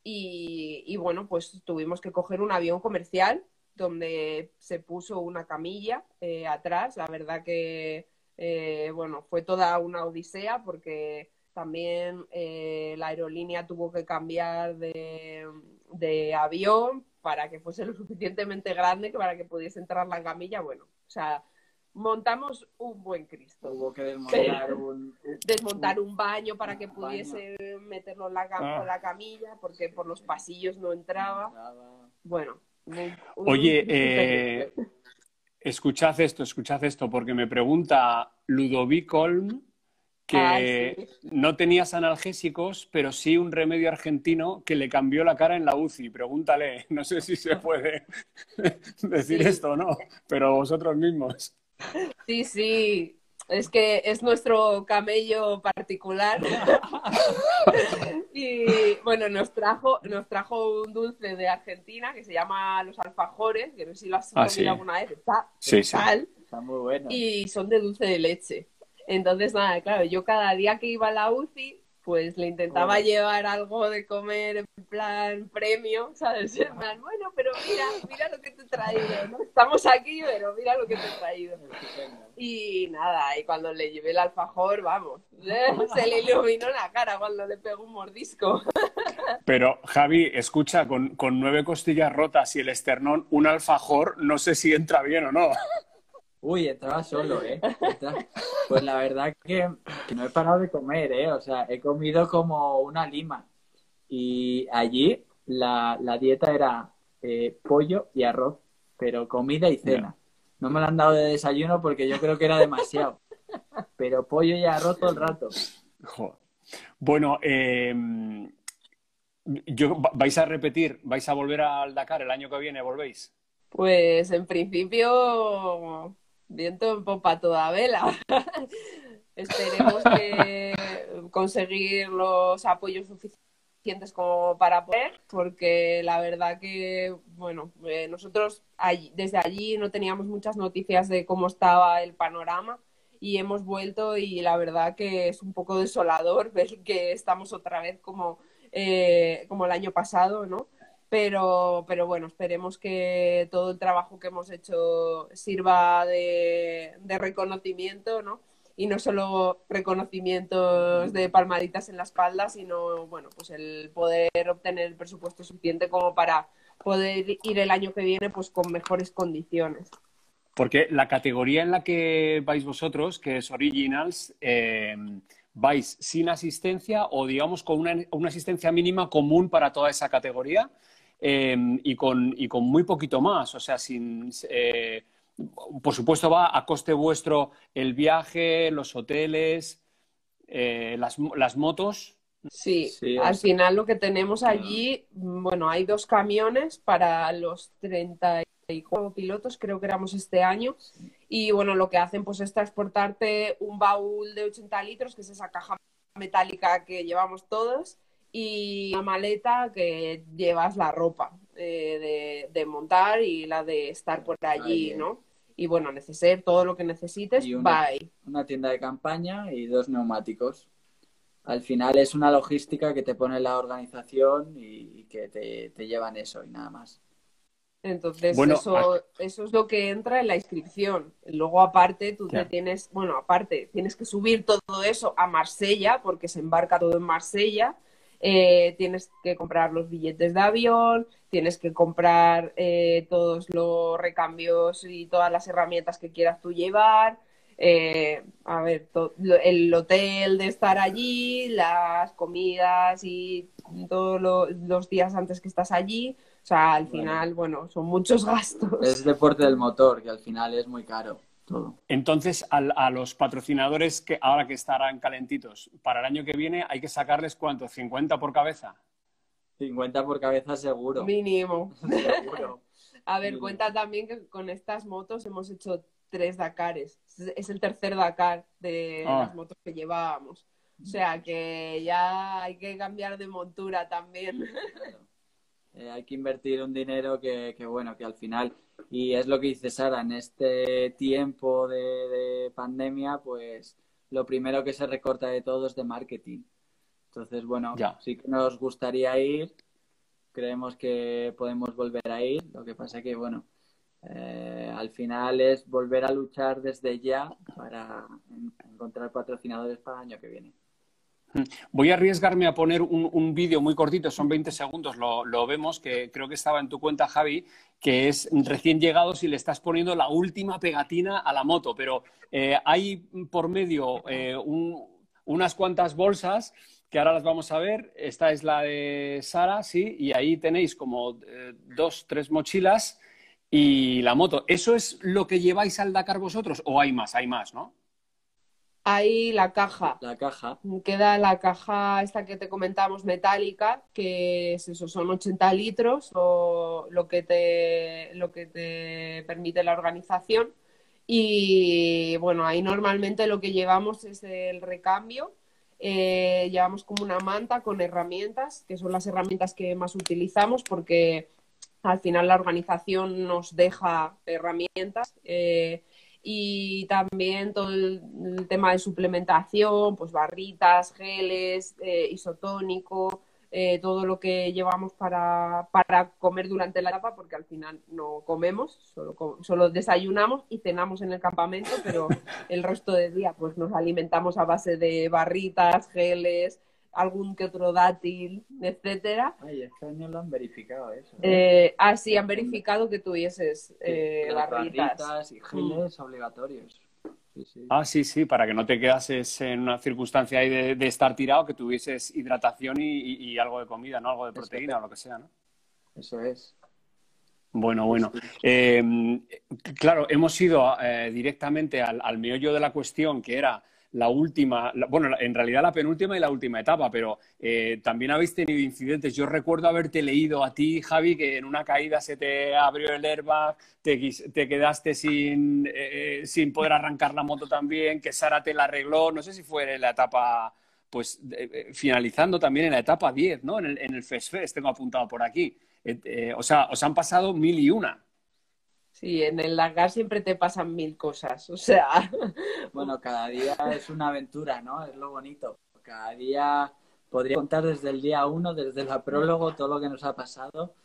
Speaker 3: y, y, bueno, pues tuvimos que coger un avión comercial donde se puso una camilla eh, atrás. La verdad que, eh, bueno, fue toda una odisea porque también eh, la aerolínea tuvo que cambiar de, de, avión para que fuese lo suficientemente grande que para que pudiese entrar la camilla. Bueno, o sea, montamos un buen Cristo.
Speaker 2: Hubo que desmontar un,
Speaker 3: desmontar un baño para que pudiese. Meterlo en la, ah. la, camilla porque por los pasillos no entraba. Bueno.
Speaker 1: Oye, eh, escuchad esto, escuchad esto, porque me pregunta Ludovic Olm que no tenías analgésicos, pero sí un remedio argentino que le cambió la cara en la UCI. Pregúntale, (laughs) no sé si se puede (laughs) decir esto o no, pero vosotros mismos.
Speaker 3: Sí, sí, es que es nuestro camello particular. (laughs) y bueno, nos trajo, nos trajo un dulce de Argentina que se llama los alfajores, que no sé si lo has ah, comido alguna vez. Está,
Speaker 1: sí,
Speaker 2: Está muy bueno.
Speaker 3: Y son de dulce de leche. Entonces, nada, claro, yo cada día que iba a la UCI pues le intentaba llevar algo de comer en plan premio, ¿sabes? En plan, bueno, pero mira, mira lo que te he traído, ¿no? Estamos aquí, pero mira lo que te he traído. Y nada, y cuando le llevé el alfajor, vamos, (laughs) se le iluminó la cara cuando le pegó un mordisco. (laughs)
Speaker 1: Pero, Javi, escucha, con, con nueve costillas rotas y el esternón, un alfajor, no sé si entra bien o no.
Speaker 2: Uy, entraba solo, ¿eh? Pues la verdad que, no he parado de comer, ¿eh? O sea, he comido como una lima. Y allí la, dieta era eh, pollo y arroz, pero comida y cena. No me lo han dado de desayuno porque yo creo que era demasiado. Pero pollo y arroz todo el rato.
Speaker 1: Bueno, eh, yo, ¿vais a repetir? ¿Vais a volver al Dakar el año que viene? ¿Volvéis?
Speaker 3: Pues en principio viento en popa toda vela. (laughs) Esperemos que conseguir los apoyos suficientes como para poder, porque la verdad que, bueno, eh, nosotros desde allí no teníamos muchas noticias de cómo estaba el panorama y hemos vuelto y la verdad que es un poco desolador (laughs) ver que estamos otra vez como, eh, como el año pasado, ¿no? Pero, pero bueno, esperemos que todo el trabajo que hemos hecho sirva de, reconocimiento, ¿no? Y no solo reconocimientos de palmaditas en la espalda, sino, bueno, pues el poder obtener el presupuesto suficiente como para poder ir el año que viene pues con mejores condiciones.
Speaker 1: Porque la categoría en la que vais vosotros, que es Originals, eh, vais sin asistencia o digamos con una, una, asistencia mínima común para toda esa categoría. Em, y, con, y con muy poquito más. O sea, sin, eh, por supuesto va a coste vuestro el viaje, los hoteles, eh, las, las, motos.
Speaker 3: Sí, al final lo que tenemos allí, bueno, hay dos camiones para los 34 pilotos, creo que éramos este año, y bueno, lo que hacen pues es transportarte un baúl de 80 litros, que es esa caja metálica que llevamos todos, y la maleta que llevas la ropa eh, de, montar y la de estar por allí, ¿no? Y bueno, neceser, todo lo que necesites, y una,
Speaker 2: Una tienda de campaña y dos neumáticos. Al final es una logística que te pone la organización y, que te, llevan eso y nada más.
Speaker 3: Entonces, eso, eso es lo que entra en la inscripción. Luego, aparte, tú te tienes, bueno, aparte, tienes que subir todo eso a Marsella, porque se embarca todo en Marsella eh, tienes que comprar los billetes de avión, tienes que comprar eh, todos los recambios y todas las herramientas que quieras tú llevar. Eh, a ver, el hotel de estar allí, las comidas y todos los días antes que estás allí. O sea, al final, bueno, son muchos (laughs) gastos.
Speaker 2: Es deporte del motor, que al final es muy caro.
Speaker 1: Entonces, a, los patrocinadores que ahora que estarán calentitos, para el año que viene hay que sacarles cuánto, 50 por cabeza.
Speaker 2: 50 por cabeza seguro.
Speaker 3: Mínimo. (laughs) (laughs) a ver, cuenta también que con estas motos hemos hecho tres Dakares. Es el tercer Dakar de ah. las motos que llevábamos. O sea que ya hay que cambiar de montura también.
Speaker 2: Eh, hay que invertir un dinero que, bueno, que al final, y es lo que dice Sara, en este tiempo de, pandemia, pues lo primero que se recorta de todo es de marketing. Entonces, bueno, sí que nos gustaría ir, creemos que podemos volver a ir, lo que pasa que, bueno, eh, al final es volver a luchar desde ya para encontrar patrocinadores para el año que viene.
Speaker 1: Voy a arriesgarme a poner un, vídeo muy cortito, son 20 segundos, lo, vemos, que creo que estaba en tu cuenta, Javi, que es recién llegado si le estás poniendo la última pegatina a la moto, pero eh, hay por medio eh, unas cuantas bolsas que ahora las vamos a ver. Esta es la de Sara, sí, y ahí tenéis como eh, dos, tres mochilas y la moto. ¿Eso es lo que lleváis al Dakar vosotros o hay más? Hay más, ¿no?
Speaker 3: Hay la caja.
Speaker 2: La caja.
Speaker 3: Queda la caja esta que te comentábamos metálica, que es eso, son 80 litros o lo que te, lo que te permite la organización. Y bueno, ahí normalmente lo que llevamos es el recambio. Eh, llevamos como una manta con herramientas, que son las herramientas que más utilizamos porque al final la organización nos deja herramientas. Eh, y también todo el, tema de suplementación, pues barritas, geles, eh, isotónico, eh, todo lo que llevamos para, para, comer durante la etapa, porque al final no comemos, solo, solo desayunamos y cenamos en el campamento, pero (laughs) el resto del día pues nos alimentamos a base de barritas, geles, algún que otro dátil, etcétera.
Speaker 2: Ay, este año lo han verificado eso.
Speaker 3: Eh, ah, sí, han verificado que tuvieses eh, barritas.
Speaker 2: y geles obligatorios.
Speaker 1: Sí, sí. Ah, sí, sí, para que no te quedases en una circunstancia ahí de, estar tirado, que tuvieses hidratación y, algo de comida, ¿no? Algo de proteína o lo que sea, ¿no?
Speaker 2: Eso es.
Speaker 1: Bueno, bueno. Eh, claro, hemos ido eh, directamente al, al, meollo de la cuestión, que era la última, bueno, en realidad la penúltima y la última etapa, pero eh, también habéis tenido incidentes. Yo recuerdo haberte leído a ti, Javi, que en una caída se te abrió el airbag, te, te quedaste sin, eh, sin poder arrancar la moto también, que Sara te la arregló, no sé si fue en la etapa, pues eh, finalizando también en la etapa 10, ¿no? En el, en el Fest tengo apuntado por aquí. o sea, os han pasado mil y una.
Speaker 3: Sí, en el Dakar siempre te pasan mil cosas, o sea. (laughs)
Speaker 2: Bueno, cada día es una aventura, ¿no? Es lo bonito. Cada día podría contar desde el día uno, desde el prólogo, todo lo que nos ha pasado.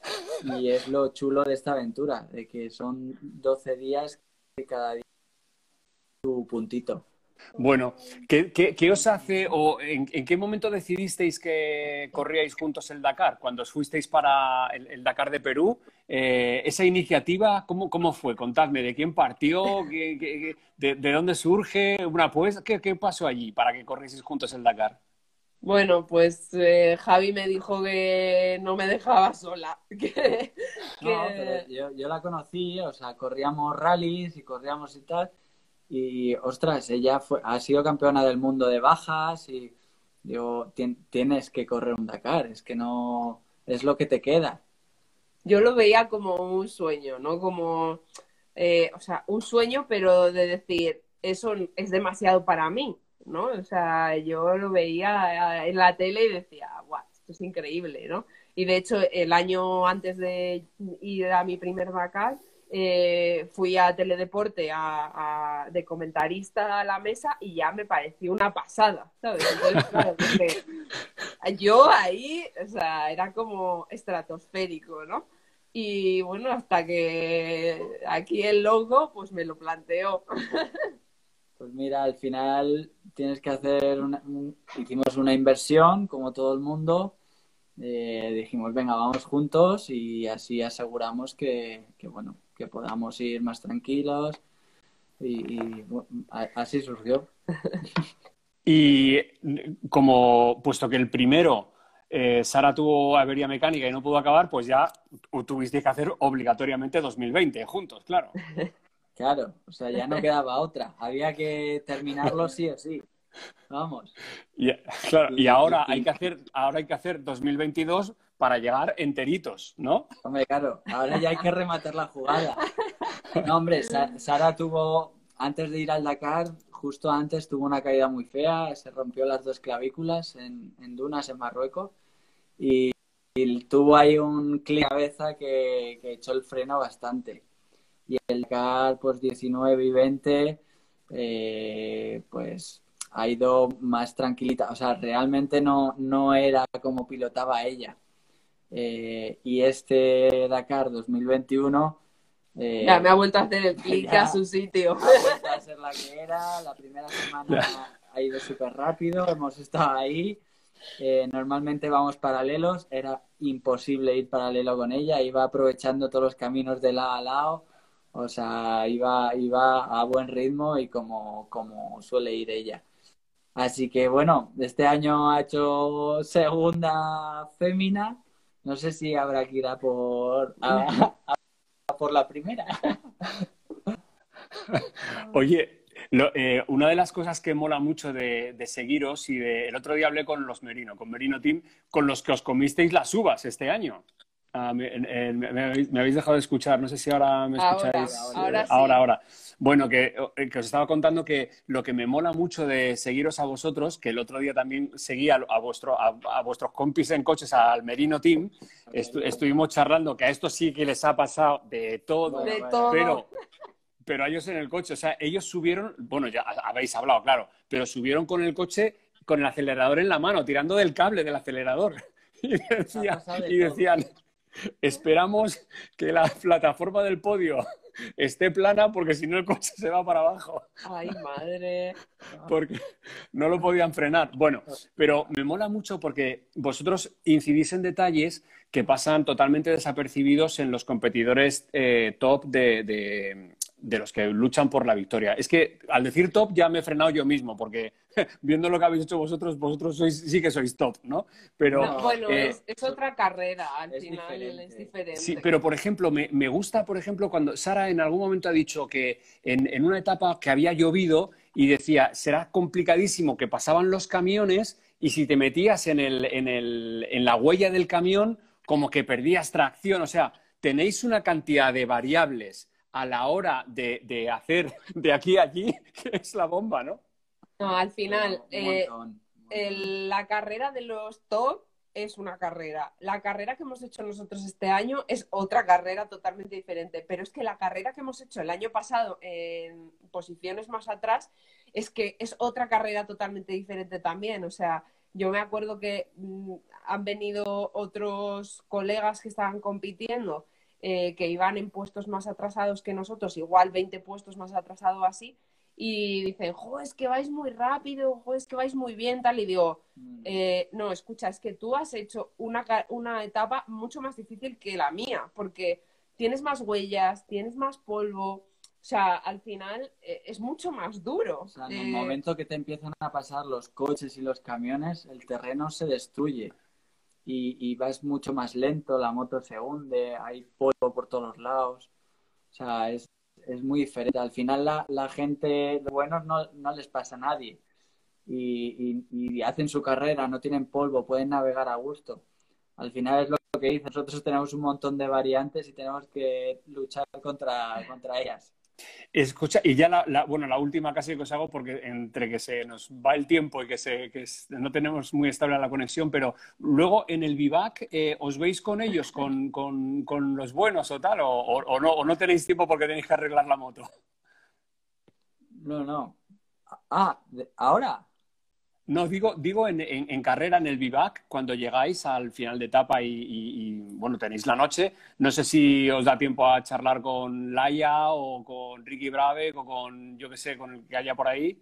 Speaker 2: Y es lo chulo de esta aventura, de que son 12 días que cada día tu puntito.
Speaker 1: Bueno, ¿qué, os hace o en, qué momento decidisteis que corríais juntos el Dakar? Cuando os fuisteis para el, Dakar de Perú, eh, esa iniciativa, ¿cómo, ¿cómo, fue? Contadme, ¿de quién partió? de, dónde surge? ¿Una pues? ¿Qué, pasó allí para que corrieseis juntos el Dakar?
Speaker 3: Bueno, pues eh, Javi me dijo que no me dejaba sola. (laughs)
Speaker 2: No, pero yo, yo la conocí, o sea, corríamos rallies y corríamos y tal y ostras, ella fue, ha sido campeona del mundo de bajas y digo, tienes que correr un Dakar, es que no, es lo que te queda.
Speaker 3: Yo lo veía como un sueño, ¿no? Como, eh, o sea, un sueño, pero de decir, eso es demasiado para mí, ¿no? O sea, yo lo veía en la tele y decía, guau, esto es increíble, ¿no? Y de hecho, el año antes de ir a mi primer Dakar, eh, fui a Teledeporte a, de comentarista a la mesa y ya me pareció una pasada, ¿sabes? (laughs) yo ahí, o sea, era como estratosférico, ¿no? Y bueno, hasta que aquí el logo, pues me lo planteó. (laughs)
Speaker 2: Pues mira, al final tienes que hacer una, hicimos una inversión, como todo el mundo, eh, dijimos, venga, vamos juntos y así aseguramos que, que bueno, que podamos ir más tranquilos y, así surgió. (laughs)
Speaker 1: y como, puesto que el primero, eh, Sara tuvo avería mecánica y no pudo acabar, pues ya tuviste que hacer obligatoriamente 2020 juntos, claro. (laughs)
Speaker 2: Claro, o sea, ya no quedaba otra, había que terminarlo sí o sí. Vamos.
Speaker 1: Y, claro, y, ahora hay que hacer, ahora hay que hacer 2022 para llegar enteritos, ¿no?
Speaker 2: Hombre, claro, ahora ya hay que rematar la jugada. No, hombre, Sara tuvo, antes de ir al Dakar, justo antes tuvo una caída muy fea, se rompió las dos clavículas en, Dunas, en Marruecos, y, tuvo ahí un clic que, echó el freno bastante. Y el Dakar, pues 19 y 20, eh, pues ha ido más tranquilita. O sea, realmente no, no era como pilotaba ella. Eh, y este Dakar 2021...
Speaker 3: Eh, ya me ha vuelto a hacer el (laughs) clic a su sitio.
Speaker 2: Ha vuelto a ser la que era. La primera semana ha ido súper rápido. Hemos estado ahí. Eh, normalmente vamos paralelos. Era imposible ir paralelo con ella. Iba aprovechando todos los caminos de lado a lado. O sea, iba, iba a buen ritmo y como, como suele ir ella. Así que bueno, este año ha hecho segunda fémina no sé si habrá que ir a por, (laughs) por la primera. (laughs)
Speaker 1: Oye, eh, una de las cosas que mola mucho de, seguiros y de, el otro día hablé con los Merino, con Merino Team, con los que os comisteis las uvas este año. Ah, me, habéis, dejado de escuchar, no sé si ahora me escucháis.
Speaker 3: Ahora,
Speaker 1: ahora, ahora, Bueno, que, eh, que, os estaba contando que lo que me mola mucho de seguiros a vosotros, que el otro día también seguí a, vuestro, a, vuestros compis en coches, al Merino Team, estuvimos charlando que a esto sí que les ha pasado de todo,
Speaker 3: de todo.
Speaker 1: pero pero ellos en el coche, o sea, ellos subieron, bueno, ya habéis hablado, claro, pero subieron con el coche con el acelerador en la mano, tirando del cable del acelerador. (laughs) Y, decían, esperamos que la plataforma del podio esté plana porque si no el coche se va para abajo.
Speaker 3: Ay, madre.
Speaker 1: Porque no lo podían frenar. Bueno, pero me mola mucho porque vosotros incidís en detalles que pasan totalmente desapercibidos en los competidores eh, top de, de los que luchan por la victoria. Es que al decir top ya me he frenado yo mismo, porque (laughs) viendo lo que habéis hecho vosotros, vosotros sois, sí que sois top, ¿no?
Speaker 3: Pero, bueno, eh, es, otra carrera, al final es diferente.
Speaker 1: Sí, pero por ejemplo, me, gusta, por ejemplo, cuando Sara en algún momento ha dicho que en, una etapa que había llovido y decía, será complicadísimo que pasaban los camiones y si te metías en, el, en, el, en la huella del camión, como que perdías tracción. O sea, tenéis una cantidad de variables a la hora de, hacer de aquí a allí, (laughs) es la bomba, ¿no?
Speaker 3: No, al final, eh, la carrera de los top es una carrera. La carrera que hemos hecho nosotros este año es otra carrera totalmente diferente. Pero es que la carrera que hemos hecho el año pasado en posiciones más atrás es que es otra carrera totalmente diferente también. O sea, yo me acuerdo que mm, han venido otros colegas que estaban compitiendo eh, que iban en puestos más atrasados que nosotros, igual 20 puestos más atrasados así, y dicen, jo, es que vais muy rápido, jo, es que vais muy bien, tal, y digo, mm. eh, no, escucha, es que tú has hecho una, una etapa mucho más difícil que la mía, porque tienes más huellas, tienes más polvo, o sea, al final eh, es mucho más duro.
Speaker 2: O sea, en el momento que te empiezan a pasar los coches y los camiones, el terreno se destruye y, vas mucho más lento, la moto se hunde, hay polvo por todos lados. O sea, es, muy diferente. Al final la, la gente, los buenos no, no, les pasa a nadie. Y, y, hacen su carrera, no tienen polvo, pueden navegar a gusto. Al final es lo que dice, nosotros tenemos un montón de variantes y tenemos que luchar contra, contra ellas.
Speaker 1: Escucha, y ya la, bueno, la última casi que os hago, porque entre que se nos va el tiempo y que, se, que no tenemos muy estable la conexión, pero luego en el vivac, eh, ¿os veis con ellos, con, con, con, los buenos o tal? O, o, no, ¿O no tenéis tiempo porque tenéis que arreglar la moto?
Speaker 2: No, no. Ah, ¿ahora?
Speaker 1: No, digo, digo en, carrera, en el vivac, cuando llegáis al final de etapa y, bueno, tenéis la noche, no sé si os da tiempo a charlar con Laia o con Ricky Brave o con, yo qué sé, con el que haya por ahí.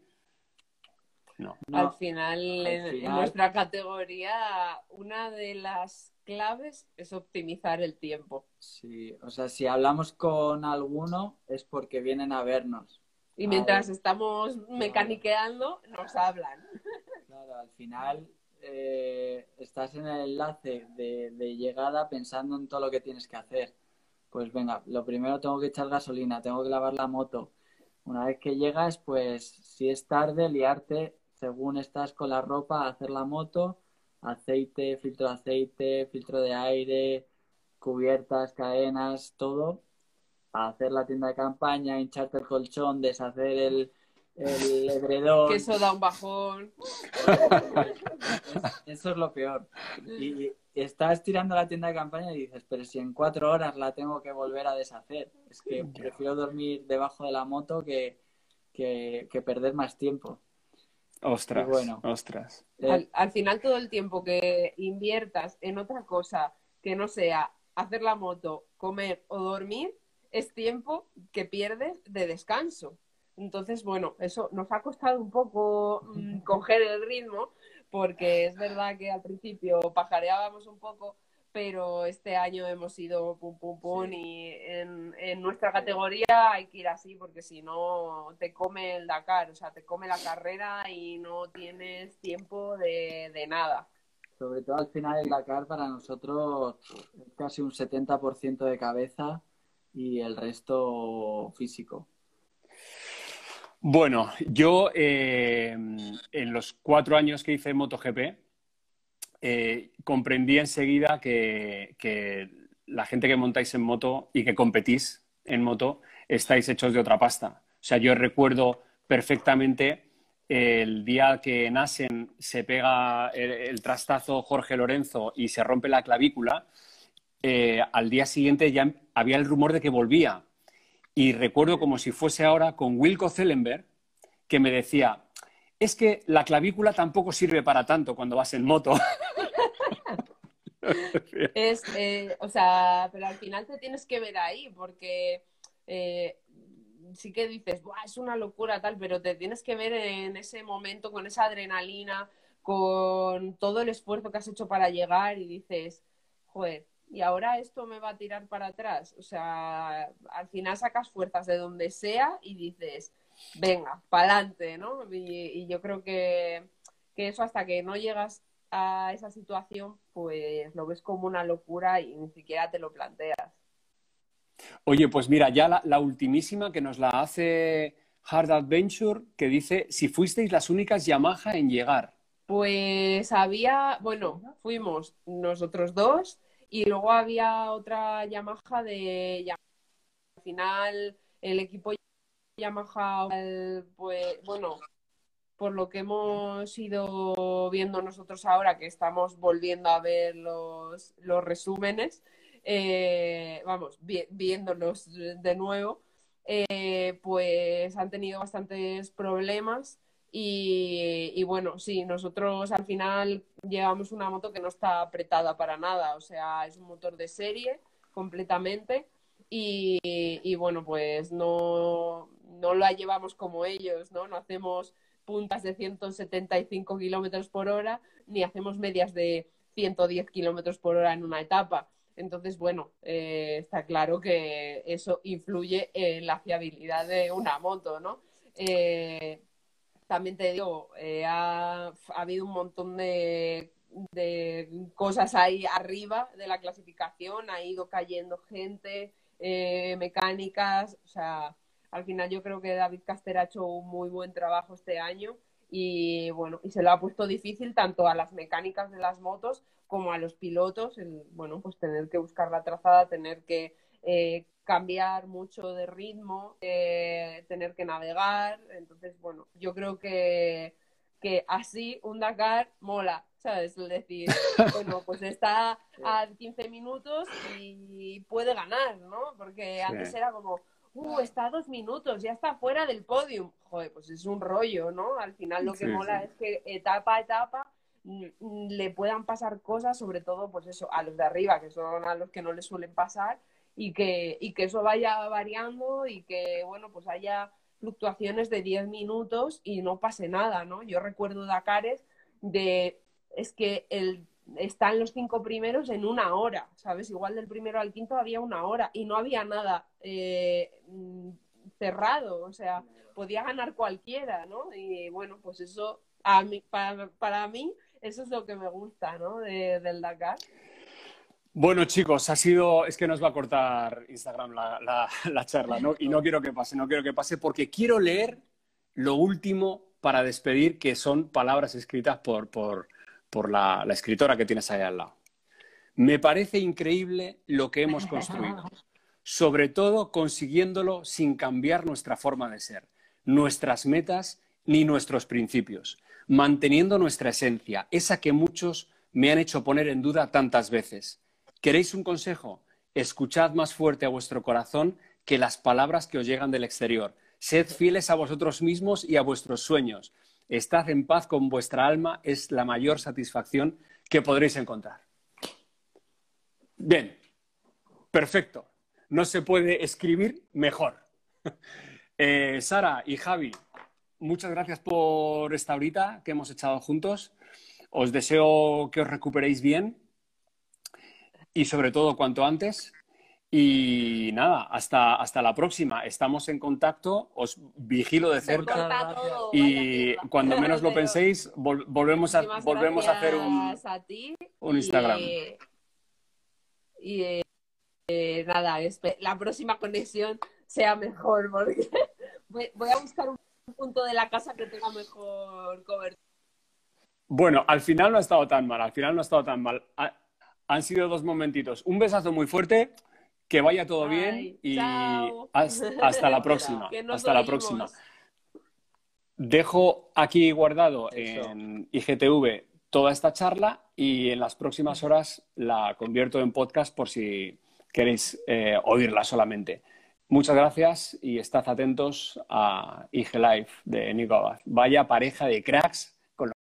Speaker 3: No. Al, final, en, nuestra categoría, una de las claves es optimizar el tiempo.
Speaker 2: Sí, o sea, si hablamos con alguno es porque vienen a vernos.
Speaker 3: Y mientras estamos mecaniqueando, nos hablan.
Speaker 2: Al final eh, estás en el enlace de, llegada pensando en todo lo que tienes que hacer. Pues venga, lo primero tengo que echar gasolina, tengo que lavar la moto. Una vez que llegas, pues si es tarde, liarte según estás con la ropa, hacer la moto, aceite, filtro de aceite, filtro de aire, cubiertas, cadenas, todo, hacer la tienda de campaña, hincharte el colchón, deshacer el, el (laughs) edredón.
Speaker 3: Que eso da un bajón. (laughs)
Speaker 2: Eso es lo peor. Y estás tirando la tienda de campaña y dices, pero si en cuatro horas la tengo que volver a deshacer. Es que prefiero dormir debajo de la moto que, que, perder más tiempo.
Speaker 1: Ostras, bueno, ostras.
Speaker 3: Eh, al, final todo el tiempo que inviertas en otra cosa que no sea hacer la moto, comer o dormir, es tiempo que pierdes de descanso. Entonces, bueno, eso nos ha costado un poco mm, coger el ritmo, porque es verdad que al principio pajareábamos un poco, pero este año hemos ido pum pum pum y en, nuestra categoría hay que ir así porque si no te come el Dakar, o sea, te come la carrera y no tienes tiempo de, de nada.
Speaker 2: Sobre todo al final el Dakar para nosotros es casi un 70% de cabeza y el resto físico.
Speaker 1: Bueno, yo eh, en los cuatro años que hice MotoGP eh, comprendí enseguida que, la gente que montáis en moto y que competís en moto estáis hechos de otra pasta. O sea, yo recuerdo perfectamente el día que en Asen se pega el, trastazo Jorge Lorenzo y se rompe la clavícula, eh, al día siguiente ya había el rumor de que volvía. Y recuerdo como si fuese ahora con Wilco Zellenberg, que me decía, es que la clavícula tampoco sirve para tanto cuando vas en moto. (laughs)
Speaker 3: es, eh, o sea, pero al final te tienes que ver ahí, porque eh, sí que dices, es una locura tal, pero te tienes que ver en ese momento con esa adrenalina, con todo el esfuerzo que has hecho para llegar y dices, joder, y ahora esto me va a tirar para atrás. O sea, al final sacas fuerzas de donde sea y dices, venga, pa'lante, ¿no? Y, yo creo que, que eso hasta que no llegas a esa situación, pues lo ves como una locura y ni siquiera te lo planteas.
Speaker 1: Oye, pues mira, ya la, la, ultimísima que nos la hace Hard Adventure, que dice, si fuisteis las únicas Yamaha en llegar.
Speaker 3: Pues había, bueno, fuimos nosotros dos y luego había otra Yamaha de. Al final, el equipo Yamaha, pues bueno, por lo que hemos ido viendo nosotros ahora, que estamos volviendo a ver los, los resúmenes, eh, vamos, viéndolos de nuevo, eh, pues han tenido bastantes problemas y, bueno, sí, nosotros al final llevamos una moto que no está apretada para nada, o sea, es un motor de serie completamente y, y bueno, pues no, no la llevamos como ellos, ¿no? No hacemos puntas de 175 kilómetros por hora ni hacemos medias de 110 kilómetros por hora en una etapa. Entonces, bueno, eh, está claro que eso influye en la fiabilidad de una moto, ¿no? Eh, también te digo, eh, ha, habido un montón de, de, cosas ahí arriba de la clasificación, ha ido cayendo gente, mecánicas, o sea, al final yo creo que David Caster ha hecho un muy buen trabajo este año y bueno, y se lo ha puesto difícil tanto a las mecánicas de las motos como a los pilotos, el, bueno, pues tener que buscar la trazada, tener que eh, cambiar mucho de ritmo, eh, tener que navegar. Entonces, bueno, yo creo que, que así un Dakar mola, ¿sabes? Es decir, (laughs) bueno, pues está a 15 minutos y puede ganar, ¿no? Porque antes era como, uh, está a dos minutos, ya está fuera del podium. Joder, pues es un rollo, ¿no? Al final lo que mola es que etapa a etapa mm, le puedan pasar cosas, sobre todo, pues eso, a los de arriba, que son a los que no les suelen pasar, y que, y que eso vaya variando y que, bueno, pues haya fluctuaciones de 10 minutos y no pase nada, ¿no? Yo recuerdo Dakares de, es que el están los cinco primeros en una hora, ¿sabes? Igual del primero al quinto había una hora y no había nada eh, cerrado, o sea, podía ganar cualquiera, ¿no? Y bueno, pues eso, a mí, para, mí, eso es lo que me gusta, ¿no? del Dakar.
Speaker 1: Bueno, chicos, ha sido. Es que nos va a cortar Instagram la, la charla, ¿no? Y no quiero que pase, no quiero que pase, porque quiero leer lo último para despedir, que son palabras escritas por, por, por la, escritora que tienes ahí al lado. Me parece increíble lo que hemos construido, sobre todo consiguiéndolo sin cambiar nuestra forma de ser, nuestras metas ni nuestros principios, manteniendo nuestra esencia, esa que muchos me han hecho poner en duda tantas veces. ¿Queréis un consejo? Escuchad más fuerte a vuestro corazón que las palabras que os llegan del exterior. Sed fieles a vosotros mismos y a vuestros sueños. Estad en paz con vuestra alma es la mayor satisfacción que podréis encontrar. Bien, perfecto. No se puede escribir mejor. (laughs) Eh, Sara y Javi, muchas gracias por esta horita que hemos echado juntos. Os deseo que os recuperéis bien y sobre todo cuanto antes. Y nada, hasta, hasta la próxima. Estamos en contacto, os vigilo de cerca. y cuando menos lo (laughs) penséis, volvemos, a, volvemos a hacer un, un Instagram.
Speaker 3: Y, eh, nada, la próxima conexión sea mejor, porque (laughs) voy, a buscar un un punto de la casa que tenga mejor cobertura.
Speaker 1: Bueno, al final no ha estado tan mal, al final no ha estado tan mal. Ha- han sido dos momentitos. Un besazo muy fuerte, que vaya todo
Speaker 3: Ay,
Speaker 1: bien y hasta, hasta la (laughs) próxima. Hasta la próxima. Dejo aquí guardado
Speaker 2: Eso.
Speaker 1: en IGTV toda esta charla y en las próximas horas la convierto en podcast por si queréis eh, oírla solamente. Muchas gracias y estad atentos a IG Live de Nico Abad. Vaya pareja de cracks